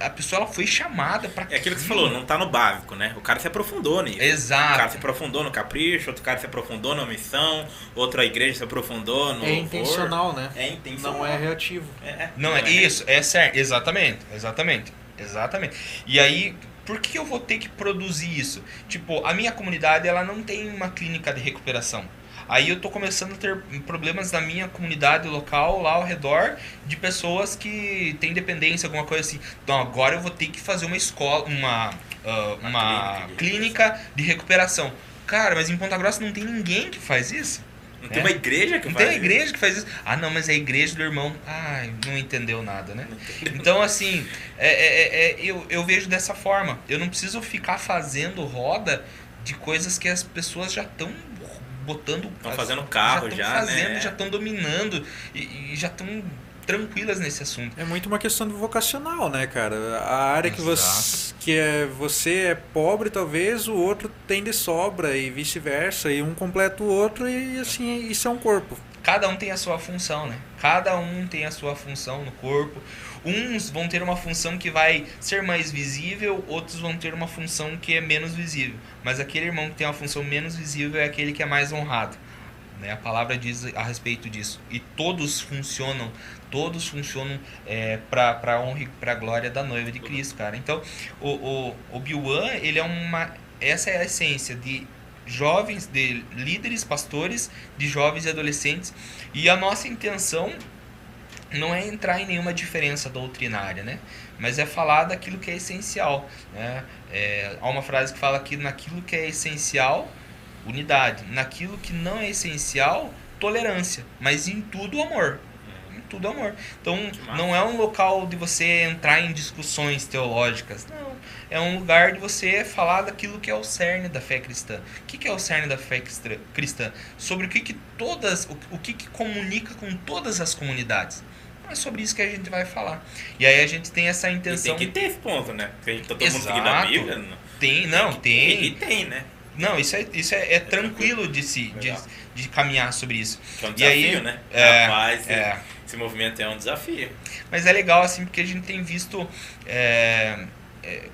a pessoa ela foi chamada para É aquilo que você falou, não tá no básico, né? O cara se aprofundou nisso. Exato. O cara se aprofundou no capricho, outro cara se aprofundou na missão, outra igreja se aprofundou no. É intencional, né? É intencional. Não é reativo. É, é. não, não, é, é isso, é certo. Exatamente, exatamente. Exatamente. E aí, por que eu vou ter que produzir isso? Tipo, a minha comunidade ela não tem uma clínica de recuperação. Aí eu tô começando a ter problemas na minha comunidade local, lá ao redor, de pessoas que têm dependência, alguma coisa assim. Então agora eu vou ter que fazer uma escola, uma, uh, uma, uma clínica, de clínica de recuperação. Cara, mas em Ponta Grossa não tem ninguém que faz isso. Não tem uma é. igreja que não faz tem uma igreja que faz isso. Ah, não, mas é a igreja do irmão. Ai, não entendeu nada, né? Então, assim, é, é, é, eu, eu vejo dessa forma. Eu não preciso ficar fazendo roda de coisas que as pessoas já estão botando. Estão fazendo carro já, já fazendo, né? Já estão dominando e, e já estão tranquilas nesse assunto. É muito uma questão vocacional, né, cara? A área que você, que é, você é pobre, talvez, o outro tem de sobra e vice-versa, e um completa o outro e assim, isso é um corpo. Cada um tem a sua função, né? Cada um tem a sua função no corpo. Uns vão ter uma função que vai ser mais visível, outros vão ter uma função que é menos visível. Mas aquele irmão que tem uma função menos visível é aquele que é mais honrado. Né? A palavra diz a respeito disso. E todos funcionam, todos funcionam é, para a honra e para a glória da noiva de Cristo, cara. Então, o, o, o Biuan, ele é uma. Essa é a essência de jovens, de líderes, pastores, de jovens e adolescentes. E a nossa intenção não é entrar em nenhuma diferença doutrinária, né? Mas é falar daquilo que é essencial. Né? É, há uma frase que fala que naquilo que é essencial, unidade. Naquilo que não é essencial, tolerância. Mas em tudo, amor. Em tudo, amor. Então, não é um local de você entrar em discussões teológicas. Não. É um lugar de você falar daquilo que é o cerne da fé cristã. O que é o cerne da fé cristã? Sobre o que, que todas, o, que, que comunica com todas as comunidades é sobre isso que a gente vai falar. E aí a gente tem essa intenção. E tem que ter esse ponto, né? Porque tá todo Exato. mundo seguindo a Bíblia. Não. Tem, não, tem. tem. E tem, né? Não, isso é, isso é, é tranquilo de se de, de, caminhar sobre isso. Que é um desafio, aí, né? É, Rapaz, é. esse movimento é um desafio. Mas é legal, assim, porque a gente tem visto. É, é,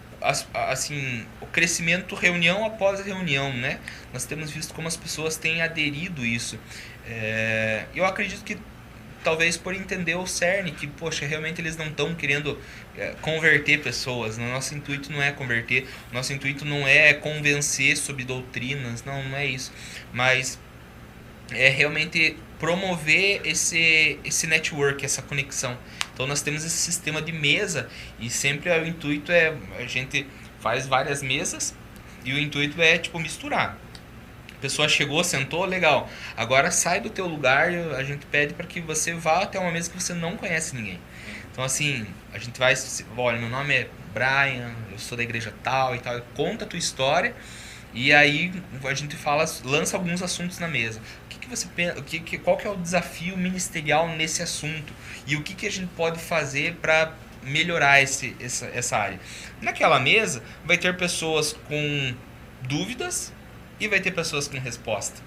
assim, o crescimento reunião após reunião, né? Nós temos visto como as pessoas têm aderido isso. É, eu acredito que talvez por entender o cerne, que, poxa, realmente eles não estão querendo é, converter pessoas. O nosso intuito não é converter, nosso intuito não é convencer sobre doutrinas, não, não é isso. Mas é realmente promover esse, esse network, essa conexão. Então nós temos esse sistema de mesa e sempre o intuito é a gente faz várias mesas e o intuito é tipo misturar pessoa chegou, sentou, legal. Agora sai do teu lugar, a gente pede para que você vá até uma mesa que você não conhece ninguém. Então assim, a gente vai, olha, meu nome é Brian, eu sou da igreja tal e tal, conta a tua história e aí a gente fala, lança alguns assuntos na mesa. O que, que você pensa, o que, que, qual que é o desafio ministerial nesse assunto e o que, que a gente pode fazer para melhorar esse, essa, essa área. Naquela mesa vai ter pessoas com dúvidas e vai ter pessoas com resposta.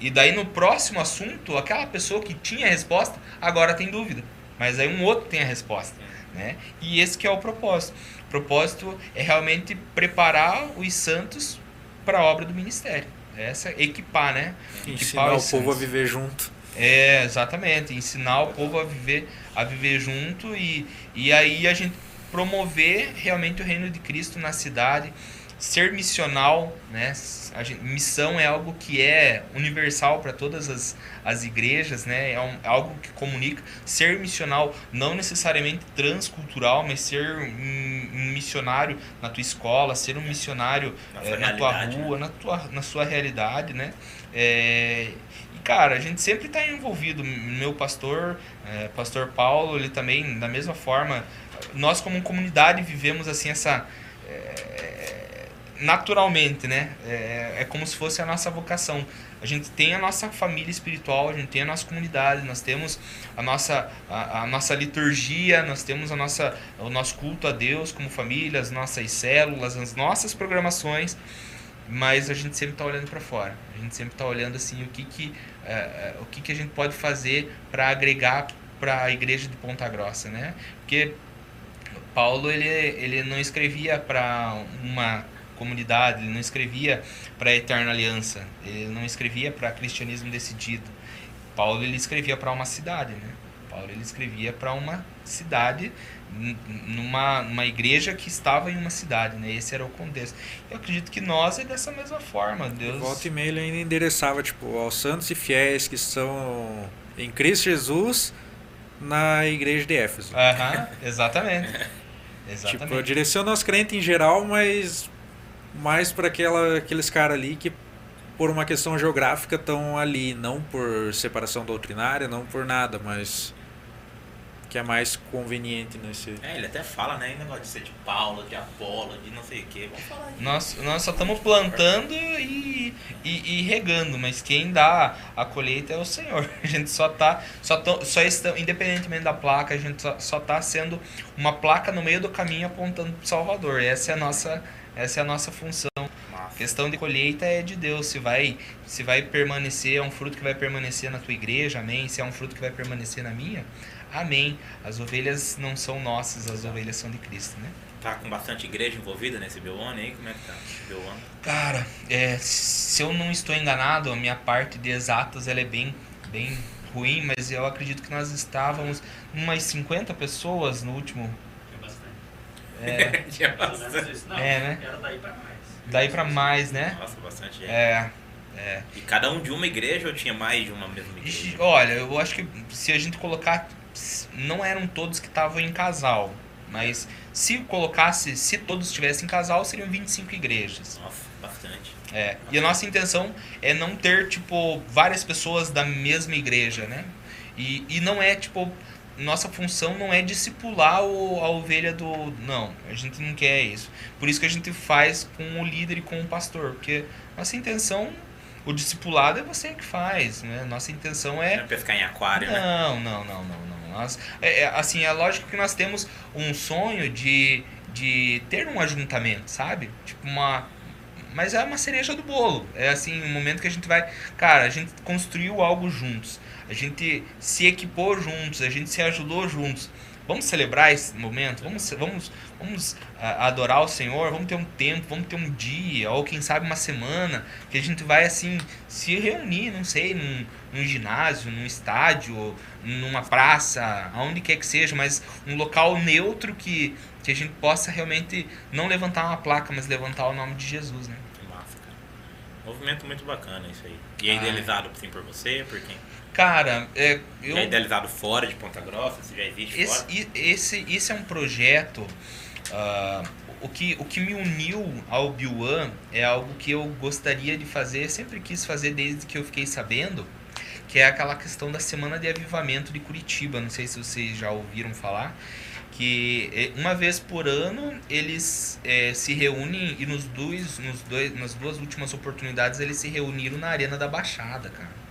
E daí no próximo assunto, aquela pessoa que tinha a resposta agora tem dúvida, mas aí um outro tem a resposta, né? E esse que é o propósito. O propósito é realmente preparar os santos para a obra do ministério. Essa equipar, né? Ensinar o povo a viver junto. É, exatamente, ensinar o povo a viver a viver junto e, e aí a gente promover realmente o reino de Cristo na cidade, ser missional, né? Gente, missão é algo que é universal para todas as, as igrejas, né? É, um, é algo que comunica. Ser missional não necessariamente transcultural, mas ser um, um missionário na tua escola, ser um missionário é, na tua rua, né? na, tua, na sua realidade, né? É, e cara, a gente sempre está envolvido. Meu pastor, é, pastor Paulo, ele também, da mesma forma, nós como comunidade vivemos assim essa naturalmente, né? É, é como se fosse a nossa vocação. A gente tem a nossa família espiritual, a gente tem a nossa comunidade, nós temos a nossa, a, a, nossa liturgia, nós temos a nossa, o nosso culto a Deus como família, as nossas células, as nossas programações, mas a gente sempre está olhando para fora. A gente sempre está olhando assim o que que, é, é, o que, que a gente pode fazer para agregar para a igreja de Ponta Grossa, né? Porque Paulo ele, ele não escrevia para uma comunidade, ele não escrevia para a eterna aliança, ele não escrevia para cristianismo decidido. Paulo ele escrevia para uma cidade, né? Paulo ele escrevia para uma cidade numa, numa igreja que estava em uma cidade, né? Esse era o contexto. Eu acredito que nós é dessa mesma forma. Deus. Volta e meia ele ainda endereçava tipo aos santos e fiéis que estão em Cristo Jesus na igreja de Éfeso. Aham, exatamente. [LAUGHS] Exatamente. Tipo, eu direciono aos crentes em geral, mas mais para aqueles caras ali que por uma questão geográfica estão ali, não por separação doutrinária, não por nada, mas que é mais conveniente nesse. É, ele até fala, né? Negócio de ser de Paulo, de Apolo, de não sei o que. Vamos falar Nós, nós só estamos plantando e, e, e, regando, mas quem dá a colheita é o Senhor. [LAUGHS] A gente só tá. Só, tô, só está, independentemente da placa, a gente só, só tá sendo uma placa no meio do caminho apontando para o Salvador. Essa é a nossa, essa é a nossa função. A questão de colheita é de Deus. Se vai, se vai permanecer, é um fruto que vai permanecer na tua igreja, amém. Se é um fruto que vai permanecer na minha, Amém. As ovelhas não são nossas, as ovelhas são de Cristo, né? Tá com bastante igreja envolvida nesse Beuone aí? Como é que tá? Beuone? Cara, é, se eu não estou enganado, a minha parte de exatas ela é bem, bem ruim, mas eu acredito que nós estávamos umas 50 pessoas no último. Tinha bastante. É, [LAUGHS] bastante. Não, É, né? Era daí pra mais. daí pra mais, né? Nossa, bastante gente. É. É. E cada um de uma igreja ou tinha mais de uma mesma igreja? Olha, eu acho que se a gente colocar não eram todos que estavam em casal, mas se colocasse, se todos estivessem em casal, seriam 25 igrejas. Nossa, bastante. É. E a nossa intenção é não ter, tipo, várias pessoas da mesma igreja, né? E, e não é, tipo, nossa função não é discipular o, a ovelha do. Não, a gente não quer isso. Por isso que a gente faz com o líder e com o pastor, porque nossa intenção o discipulado é você que faz, né? Nossa intenção é. Não é pescar em aquário, não, né? Não, não, não, não, não. Nós, é, é, assim, é lógico que nós temos um sonho de, de ter um ajuntamento, sabe? Tipo uma. Mas é uma cereja do bolo. É assim, um momento que a gente vai. Cara, a gente construiu algo juntos. A gente se equipou juntos, a gente se ajudou juntos. Vamos celebrar esse momento, vamos, vamos, vamos ah, adorar o Senhor, vamos ter um tempo, vamos ter um dia, ou quem sabe uma semana, que a gente vai assim se reunir, não sei, num, num ginásio, num estádio, numa praça, aonde quer que seja, mas um local neutro que, que a gente possa realmente não levantar uma placa, mas levantar o nome de Jesus, né? Que massa, cara. Movimento muito bacana isso aí. E é Ah. idealizado sim por você, por quem? Cara, é, eu, Já é idealizado fora de Ponta Grossa, se já existe Esse, fora. esse, esse é um projeto. ah, o, que, o que me uniu ao Biuan é algo que eu gostaria de fazer, sempre quis fazer desde que eu fiquei sabendo, que é aquela questão da Semana de Avivamento de Curitiba. Não sei se vocês já ouviram falar. Que eh, uma vez por ano eles eh, se reúnem e nos dois, nos dois, nas duas últimas oportunidades eles se reuniram na Arena da Baixada, cara.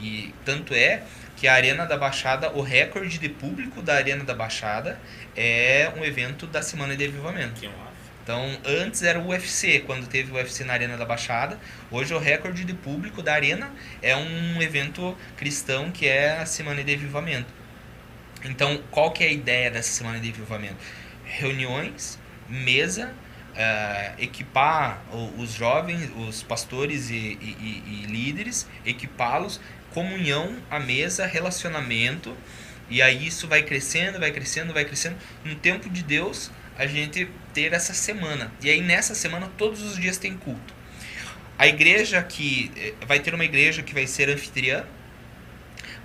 E tanto é que a Arena da Baixada, o recorde de público da Arena da Baixada é um evento da Semana de Avivamento. Então, antes era o UFC, quando teve o UFC na Arena da Baixada. Hoje o recorde de público da Arena é um evento cristão que é a Semana de Avivamento. Então, qual que é a ideia dessa Semana de Avivamento? Reuniões, mesa, eh, equipar os jovens, os pastores e- e- e líderes, equipá-los, comunhão, a mesa, relacionamento, e aí isso vai crescendo, vai crescendo, vai crescendo. No tempo de Deus, a gente ter essa semana. E aí nessa semana todos os dias tem culto. A igreja que eh, vai ter uma igreja que vai ser anfitriã,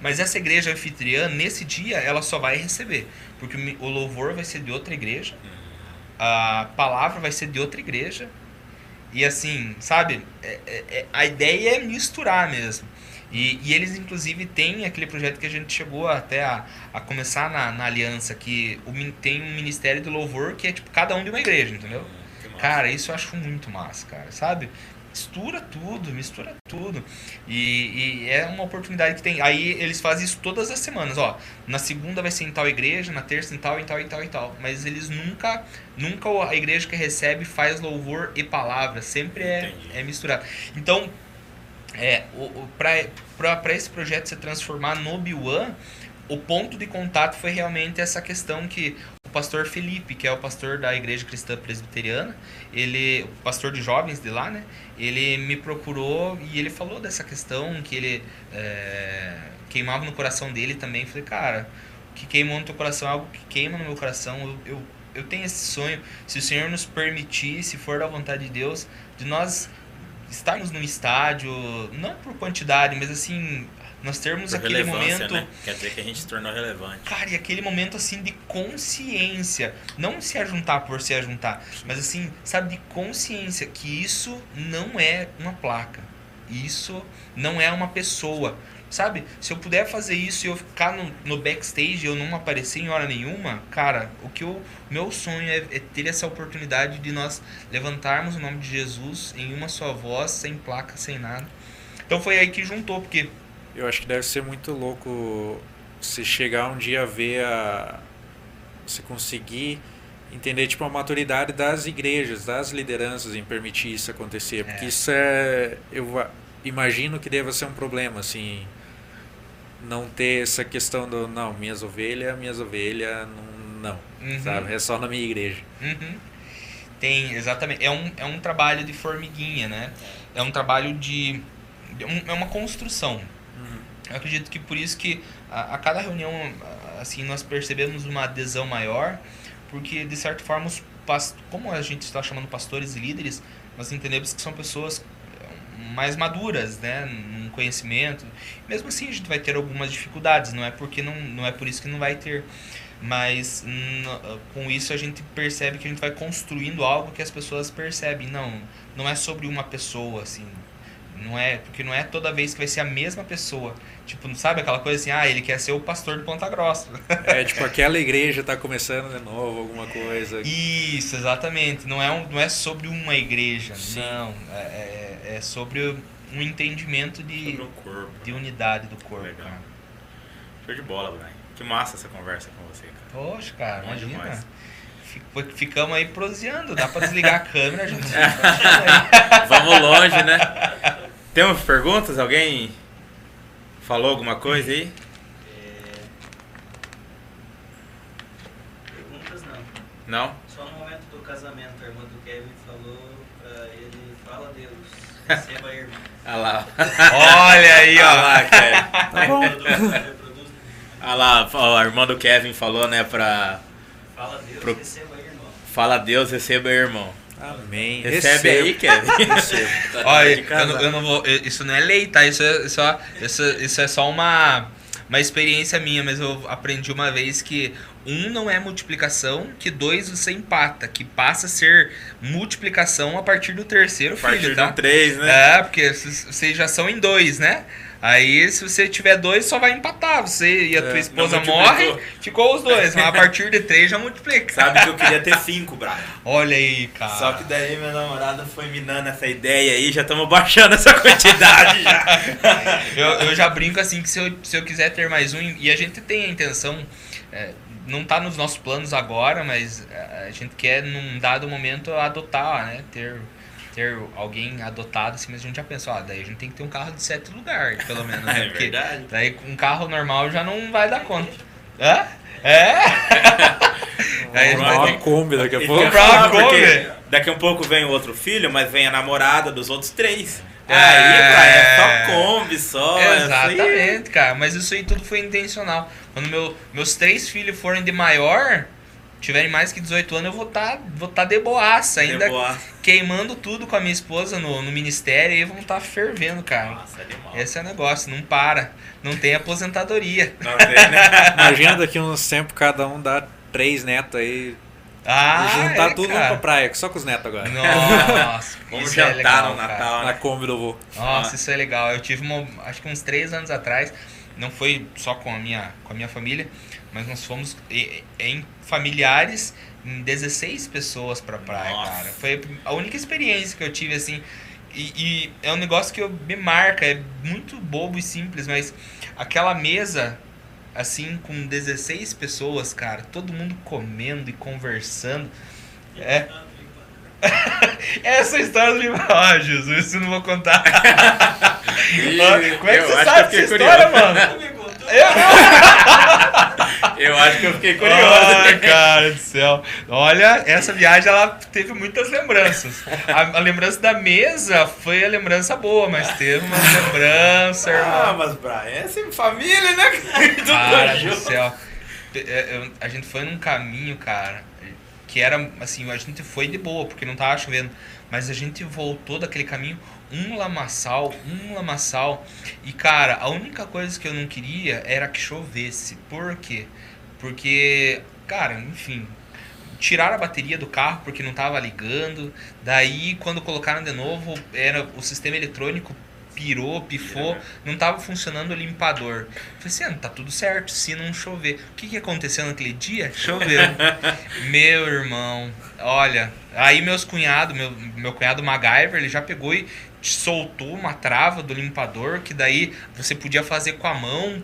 mas essa igreja anfitriã nesse dia ela só vai receber, porque o louvor vai ser de outra igreja, a palavra vai ser de outra igreja. E assim, sabe? É, é, é a ideia é misturar mesmo. E, e, eles, inclusive, têm aquele projeto que a gente chegou até a, a começar na, na aliança, que o, tem um ministério do louvor que é tipo cada um de uma igreja, entendeu? Hum, cara, isso eu acho muito massa, cara, sabe? Mistura tudo, mistura tudo. E, e, é uma oportunidade que tem. Aí eles fazem isso todas as semanas, ó. Na segunda vai ser em tal igreja, na terça em tal, em tal, em tal e tal. Mas eles nunca, nunca a igreja que recebe faz louvor e palavra. Sempre é, é misturado. Então, é, para esse projeto se transformar no B1, o ponto de contato foi realmente essa questão que o pastor Felipe, que é o pastor da Igreja Cristã Presbiteriana, ele, o pastor de jovens de lá, né? Ele me procurou e ele falou dessa questão que ele é, queimava no coração dele também. Falei, cara, o que queimou no teu coração é algo que queima no meu coração. Eu, eu, eu tenho esse sonho. Se o Senhor nos permitir, se for da vontade de Deus, de nós estarmos no estádio, não por quantidade, mas assim, nós termos por aquele momento. Né? Quer dizer que a gente se tornou relevante. Cara, e aquele momento assim de consciência. Não se ajuntar por se ajuntar, mas assim, sabe, de consciência que isso não é uma placa. Isso não é uma pessoa. Sabe? Se eu puder fazer isso e eu ficar no, no backstage e eu não aparecer em hora nenhuma, cara, o que eu. Meu sonho é, é, ter essa oportunidade de nós levantarmos o nome de Jesus em uma só voz, sem placa, sem nada. Então foi aí que juntou, porque. Eu acho que deve ser muito louco se chegar um dia a ver a. Se conseguir entender tipo a maturidade das igrejas, das lideranças em permitir isso acontecer, porque é. isso é eu imagino que deva ser um problema assim não ter essa questão do não, minhas ovelhas, minhas ovelhas, não, não uhum. sabe? É só na minha igreja. Uhum. Tem, exatamente. É um, é um trabalho de formiguinha, né? É um trabalho de. É uma construção. Uhum. Eu acredito que por isso que a, a, cada reunião, assim, nós percebemos uma adesão maior, porque de certa forma, os past... como a gente está chamando pastores e líderes, nós entendemos que são pessoas mais maduras, né, num conhecimento. Mesmo assim a gente vai ter algumas dificuldades, não é porque não, não é por isso que não vai ter. Mas com isso a gente percebe que a gente vai construindo algo que as pessoas percebem. Não, não é sobre uma pessoa assim. Não é, porque não é toda vez que vai ser a mesma pessoa. Tipo, não sabe aquela coisa assim, ah, ele quer ser o pastor de Ponta Grossa. É, [LAUGHS] tipo, aquela igreja está começando de novo, alguma coisa. Isso, exatamente. Não é, um, não é sobre uma igreja, Sim. não. É, é, é, sobre um entendimento de, corpo, de unidade do corpo. Legal. Show de bola, Brian. Que massa essa conversa com você, cara. Poxa, cara, Bom imagina. Demais. Ficamos aí proseando, dá pra desligar a câmera, a gente. [LAUGHS] Vamos longe, né? Temos perguntas? Alguém falou alguma coisa aí? É... Perguntas não. Não? Só no momento do casamento, a irmã do Kevin falou pra ele, fala Deus, receba a irmã. Olha [LAUGHS] lá. Olha aí, ó. Olha lá, Kevin. [LAUGHS] Tá bom. Olha lá, ó, a irmã do Kevin falou, né, pra... Fala Deus, pro... receba a irmã. Fala Deus, receba irmão. Amém. Recebe Recebo. aí, Kevin. [LAUGHS] Olha, eu, não, eu não vou. Isso não é lei, tá? Isso é só, isso, isso é só uma, uma experiência minha, mas eu aprendi uma vez que um não é multiplicação, que dois você empata, que passa a ser multiplicação a partir do terceiro a filho, partir tá? do três, né? É, porque vocês já são em dois, né? Aí, se você tiver dois, só vai empatar. Você e a é, tua esposa morrem, ficou os dois. Mas a partir de três já multiplica. Sabe que eu queria ter cinco, Braga. Olha aí, cara. Só que daí minha namorada foi minando essa ideia aí, já estamos baixando essa [LAUGHS] quantidade já. eu, eu já brinco assim que se eu, se eu quiser ter mais um, e a gente tem a intenção. É, não está nos nossos planos agora, mas a gente quer num dado momento adotar, né? Ter ter alguém adotado, assim, mas a gente já pensou, ah, daí a gente tem que ter um carro de sete lugares, pelo menos. [LAUGHS] Né? é Porque verdade. Daí um carro normal já não vai dar conta. Hã? É? [LAUGHS] Aí comprar uma Kombi daqui a pouco. Comprar uma Kombi. Daqui a pouco vem o outro filho, mas vem a namorada dos outros três. É, aí, é só Kombi, só. Exatamente, cara. Mas isso aí tudo foi intencional. Quando meu, meus três filhos forem de maior, tiverem mais que 18 anos, eu vou estar tá, vou tá de boaça, ainda queimando tudo com a minha esposa no, no ministério e vamos estar tá fervendo, cara. Nossa, é. Esse é o negócio, não para. Não tem aposentadoria. Não tem, né? [LAUGHS] Imagina daqui uns tempos cada um dá três netos aí. Ah, juntar é, tudo cara. pra praia, só com os netos agora. Nossa, [LAUGHS] Vamos isso é jantar legal, no cara. Natal, Na né? Kombi do vô. Nossa, Ah. isso é legal. Eu tive uma, acho que uns três anos atrás, não foi só com a minha, com a minha família, mas nós fomos em familiares, em 16 pessoas pra praia, Nossa. cara. Foi a única experiência que eu tive, assim. E, e é um negócio que eu, me marca, é muito bobo e simples, mas aquela mesa, assim, com 16 pessoas, cara, todo mundo comendo e conversando. É. [LAUGHS] Essa história do livro. Ah, Jesus, isso eu não vou contar. [LAUGHS] Ih, Como é que eu você sabe que essa história, mano? Contou? [LAUGHS] Eu acho que eu fiquei curioso. Ai, cara do céu. Olha, essa viagem ela teve muitas lembranças. A, a lembrança da mesa foi a lembrança boa, mas teve uma lembrança, Ah, irmão. mas Brian, é sempre família, né? Cara [LAUGHS] do céu. É, eu- A gente foi num caminho, cara, que era assim, a gente foi de boa, porque não tava chovendo. Mas a gente voltou daquele caminho, um lamaçal, um lamaçal. E, cara, a única coisa que eu não queria era que chovesse. Por quê? Porque, cara, enfim, tiraram a bateria do carro porque não tava ligando. Daí, quando colocaram de novo, era o sistema eletrônico pirou, pifou, não tava funcionando o limpador. Falei assim, ah, tá tudo certo, se não chover. O que, que aconteceu naquele dia? Choveu. [LAUGHS] meu irmão, olha, aí meus cunhados, meu, meu cunhado MacGyver, ele já pegou e soltou uma trava do limpador, que daí você podia fazer com a mão.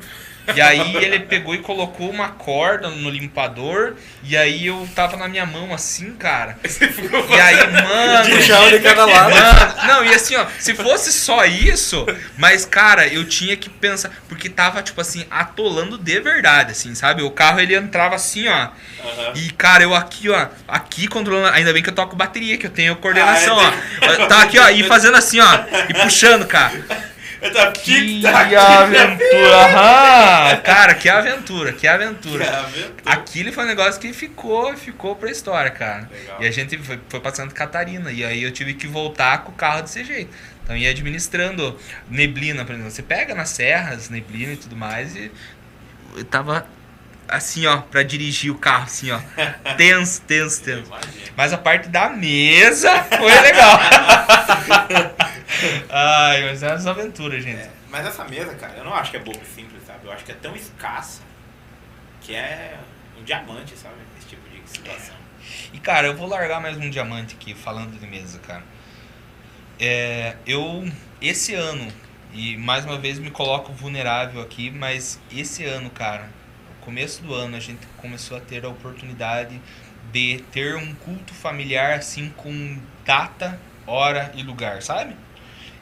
E aí ele pegou e colocou uma corda no limpador, e aí eu tava na minha mão assim, cara. E aí, mano. Chão de cada lado. Mano, não, e assim, ó, se fosse só isso, mas, cara, eu tinha que pensar, porque tava, tipo assim, atolando de verdade, assim, sabe? O carro, ele entrava assim, ó, Aham. e, cara, eu aqui, ó, aqui controlando, ainda bem que eu toco bateria, que eu tenho coordenação, Ah, é, ó. Tá aqui, ó, e fazendo assim, ó, e puxando, cara. Eu tava Que tic tac, aventura, aham. Cara, que aventura, que aventura. Que aventura. Aquilo foi um negócio que ficou, ficou pra história, cara. Legal. E a gente foi, foi pra Santa Catarina. E aí eu tive que voltar com o carro desse jeito. Então ia administrando neblina, por exemplo. Você pega nas serras, neblina e tudo mais. E eu tava assim, ó, pra dirigir o carro, assim, ó. [LAUGHS] Tenso, tenso, tenso. Mas a parte da mesa foi legal. [LAUGHS] Ai, mas é umas aventuras, gente. É, mas essa mesa, cara, eu não acho que é bobo e simples, sabe? Eu acho que é tão escassa que é um diamante, sabe? Esse tipo de situação. E cara, eu vou largar mais um diamante aqui falando de mesa, cara. É, eu esse ano e mais uma vez me coloco vulnerável aqui, mas esse ano, cara, começo do ano a gente começou a ter a oportunidade de ter um culto familiar assim com data, hora e lugar, sabe?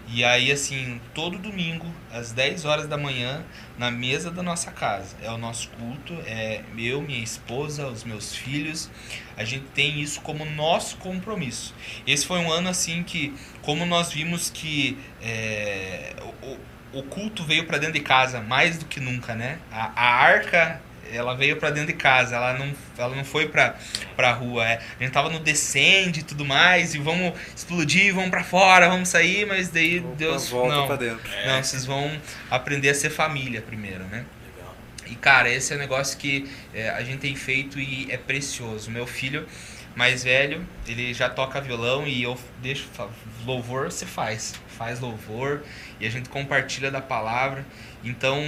E aí, assim, todo domingo, às 10 horas da manhã, na mesa da nossa casa. É o nosso culto, é eu, minha esposa, os meus filhos. A gente tem isso como nosso compromisso. Esse foi um ano, assim, que, como nós vimos que é, o, o- culto veio para dentro de casa mais do que nunca, né? A, a arca, ela veio para dentro de casa, ela não, ela não foi pra, pra rua. É. A gente tava no descende e tudo mais, e vamos explodir, vamos para fora, vamos sair, mas daí Deus. volta não, pra dentro. É. não, vocês vão aprender a ser família primeiro, né? Legal. E cara, esse é um negócio que é, a gente tem feito e é precioso. Meu filho mais velho, ele já toca violão e eu deixo louvor, você faz. Faz louvor e a gente compartilha da palavra. Então,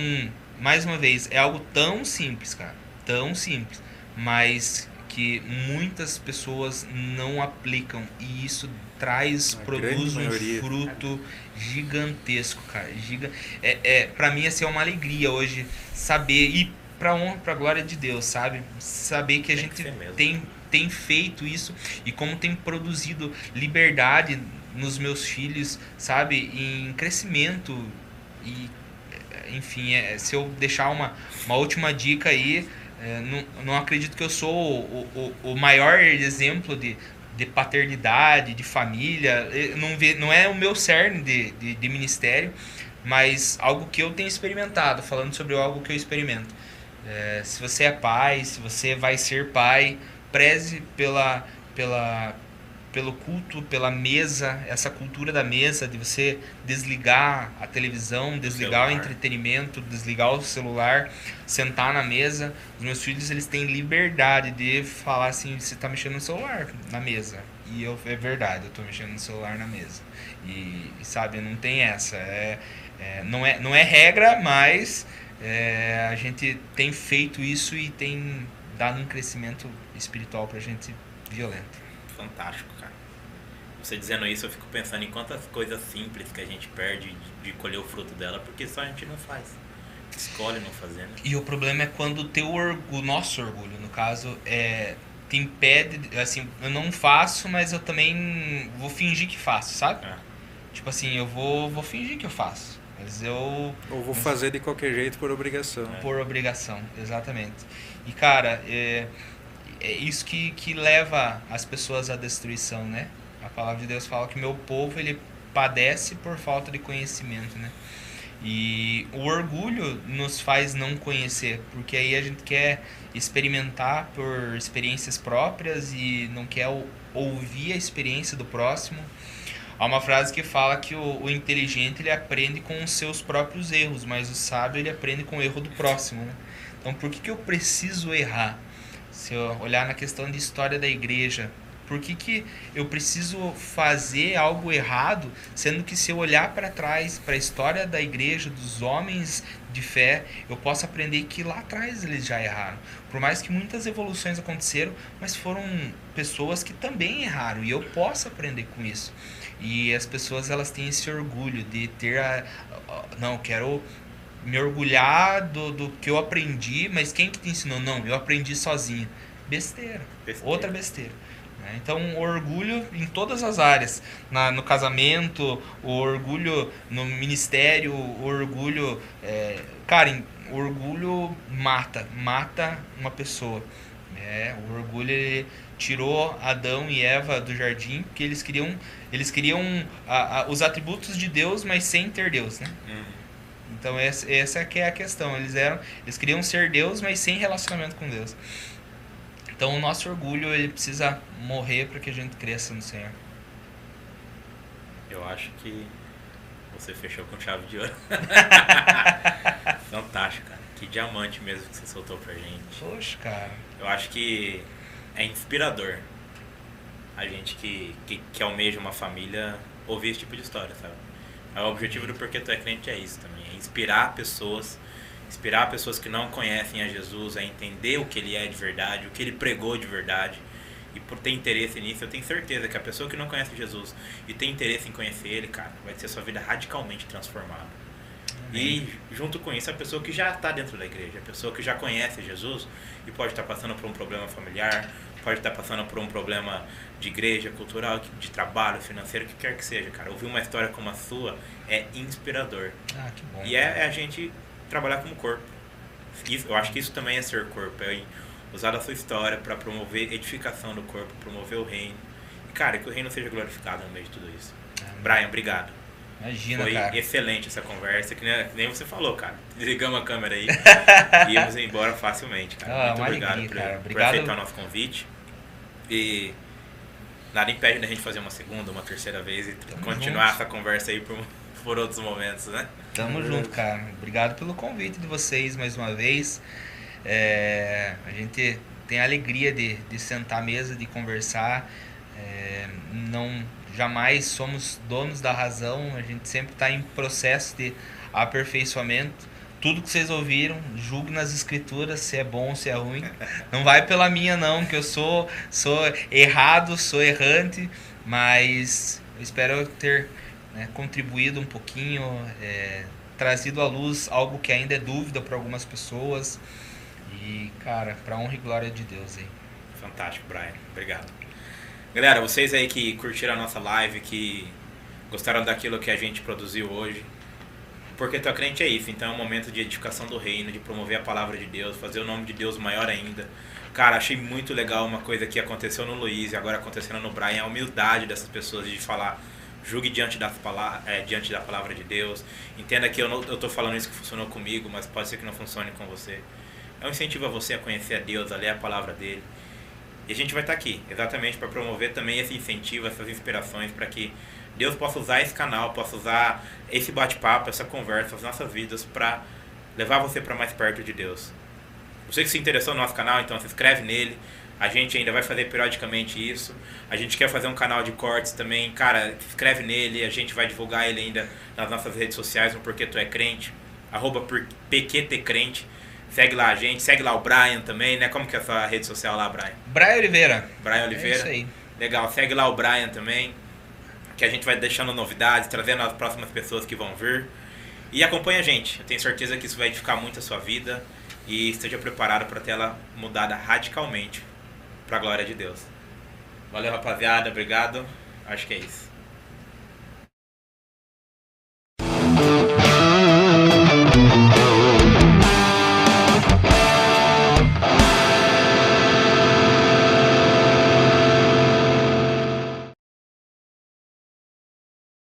mais uma vez, é algo tão simples, cara. Tão simples. Mas que muitas pessoas não aplicam e isso traz, A produz um maioria. fruto gigantesco, cara. Giga... É, é, pra mim, assim, é uma alegria hoje saber e pra honra, pra glória de Deus, sabe? Saber que a Tem gente que tem, tem feito isso e como tem produzido liberdade nos meus filhos, sabe? Em crescimento e enfim, é, se eu deixar uma, uma última dica aí, é, não, não acredito que eu sou o, o, o maior exemplo de, de paternidade, de família. Eh, Não, vê, não é o meu cerne de, de, de ministério, mas algo que eu tenho experimentado, falando sobre algo que eu experimento. É, se você é pai, se você vai ser pai, preze pela, pela, pelo culto, pela mesa, essa cultura da mesa, de você desligar a televisão, desligar o celular. entretenimento, desligar o celular, sentar na mesa. Os meus filhos, eles têm liberdade de falar assim, você está mexendo no celular na mesa. E eu, é verdade, eu estou mexendo no celular na mesa. E, sabe, não tem essa. É, é, não, é, não é regra, mas é, a gente tem feito isso e tem dado um crescimento espiritual pra gente violento. Fantástico, cara. Você dizendo isso, eu fico pensando em quantas coisas simples que a gente perde de, de colher o fruto dela, porque só a gente não faz. Escolhe não fazer, né? E o problema é quando o teu orgulho, o nosso orgulho, no caso, é te impede, assim, eu não faço, mas eu também vou fingir que faço, sabe? É. Tipo assim, eu vou, vou fingir que eu faço, mas eu Ou vou fazer de qualquer jeito por obrigação. por obrigação, exatamente. E cara, é, é isso que, que leva as pessoas à destruição, né? A palavra de Deus fala que meu povo ele padece por falta de conhecimento, né? E o orgulho nos faz não conhecer, porque aí a gente quer experimentar por experiências próprias e não quer ou- ouvir a experiência do próximo. Há uma frase que fala que o, o inteligente ele aprende com os seus próprios erros, mas o sábio ele aprende com o erro do próximo. Né? Então por que, que eu preciso errar? Se eu olhar na questão de história da igreja, por que, que eu preciso fazer algo errado, sendo que se eu olhar para trás, para a história da igreja, dos homens de fé, eu posso aprender que lá atrás eles já erraram. Por mais que muitas evoluções aconteceram, mas foram pessoas que também erraram e eu posso aprender com isso. E as pessoas elas têm esse orgulho de ter a, a- não, quero me orgulhar do, do que eu aprendi, mas quem que te ensinou? Não, eu aprendi sozinho. Besteira. Besteira. Outra besteira. né? Então, orgulho em todas as áreas. Na, no casamento, o orgulho no ministério, o orgulho. é, cara, em- orgulho mata. Mata uma pessoa. É, o orgulho ele tirou Adão e Eva do jardim porque eles queriam, eles queriam a- a- os atributos de Deus, mas sem ter Deus, né? Hum. Então essa, essa que é a questão. Eles eram, eles queriam ser Deus, mas sem relacionamento com Deus. Então o nosso orgulho ele precisa morrer para que a gente cresça no Senhor. Eu acho que você fechou com chave de ouro. [LAUGHS] Fantástico, cara. Que diamante mesmo que você soltou pra gente. Poxa, cara. Eu acho que é inspirador a gente que, que, que almeja uma família ouvir esse tipo de história, sabe? O objetivo do Porquê Tu é Crente é isso também, é inspirar pessoas, inspirar pessoas que não conhecem a Jesus a entender o que ele é de verdade, o que ele pregou de verdade. E por ter interesse nisso, eu tenho certeza que a pessoa que não conhece Jesus e tem interesse em conhecer ele, cara, vai ter sua vida radicalmente transformada. E junto com isso, a pessoa que já está dentro da igreja, a pessoa que já conhece Jesus e pode estar passando por um problema familiar, pode estar passando por um problema de igreja, cultural, de trabalho, financeiro, o que quer que seja, cara. Ouvir uma história como a sua é inspirador. Ah, que bom. E é, é a gente trabalhar como corpo. Isso, eu acho que isso também é ser corpo, é usar a sua história para promover edificação do corpo, promover o reino. E, cara, que o reino seja glorificado no meio de tudo isso. Brian, obrigado. Imagina, Foi cara. excelente essa conversa, que nem, que nem você falou, cara. Desligamos a câmera aí e [LAUGHS] íamos embora facilmente, cara. Ah, Muito obrigado, alegria, por, cara. por Obrigado. aceitar o nosso convite. E nada impede da gente fazer uma segunda, uma terceira vez e Tamo continuar junto. essa conversa aí por, [LAUGHS] por outros momentos, né? Tamo junto, cara. Obrigado pelo convite de vocês mais uma vez. É, a gente tem a alegria de, de sentar à mesa, de conversar. É, não jamais somos donos da razão. A gente sempre está em processo de aperfeiçoamento. Tudo que vocês ouviram, julgue nas escrituras se é bom se é ruim. Não vai pela minha não, que eu sou sou errado, sou errante, mas espero ter né, contribuído um pouquinho, é, trazido à luz algo que ainda é dúvida para algumas pessoas. E, cara, para honra e glória de Deus aí. Fantástico, Brian. Obrigado. Galera, vocês aí que curtiram a nossa live, que gostaram daquilo que a gente produziu hoje. Porque tua crente é isso, então é um momento de edificação do reino, de promover a palavra de Deus, fazer o nome de Deus maior ainda. Cara, achei muito legal uma coisa que aconteceu no Luiz e agora acontecendo no Brian, a humildade dessas pessoas de falar, julgue diante, das pala é, diante da palavra de Deus. Entenda que eu, não, eu tô falando isso que funcionou comigo, mas pode ser que não funcione com você. É um incentivo a você a conhecer a Deus, a ler a palavra dele. E a gente vai estar aqui, exatamente para promover também esse incentivo, essas inspirações, para que Deus possa usar esse canal, possa usar esse bate-papo, essa conversa, as nossas vidas, para levar você para mais perto de Deus. Você que se interessou no nosso canal, então se inscreve nele. A gente ainda vai fazer periodicamente isso. A gente quer fazer um canal de cortes também. Cara, se inscreve nele. A gente vai divulgar ele ainda nas nossas redes sociais, no Porque Tu É Crente. Arroba PQTCrente. Segue lá a gente. Segue lá o Brian também, né? Como que é a sua rede social lá, Brian? Brian Oliveira. Brian Oliveira. É isso aí. Legal. Segue lá o Brian também. Que a gente vai deixando novidades, trazendo as próximas pessoas que vão vir. E acompanha a gente. Eu tenho certeza que isso vai edificar muito a sua vida. E esteja preparado para ter ela mudada radicalmente para a glória de Deus. Valeu, rapaziada. Obrigado. Acho que é isso.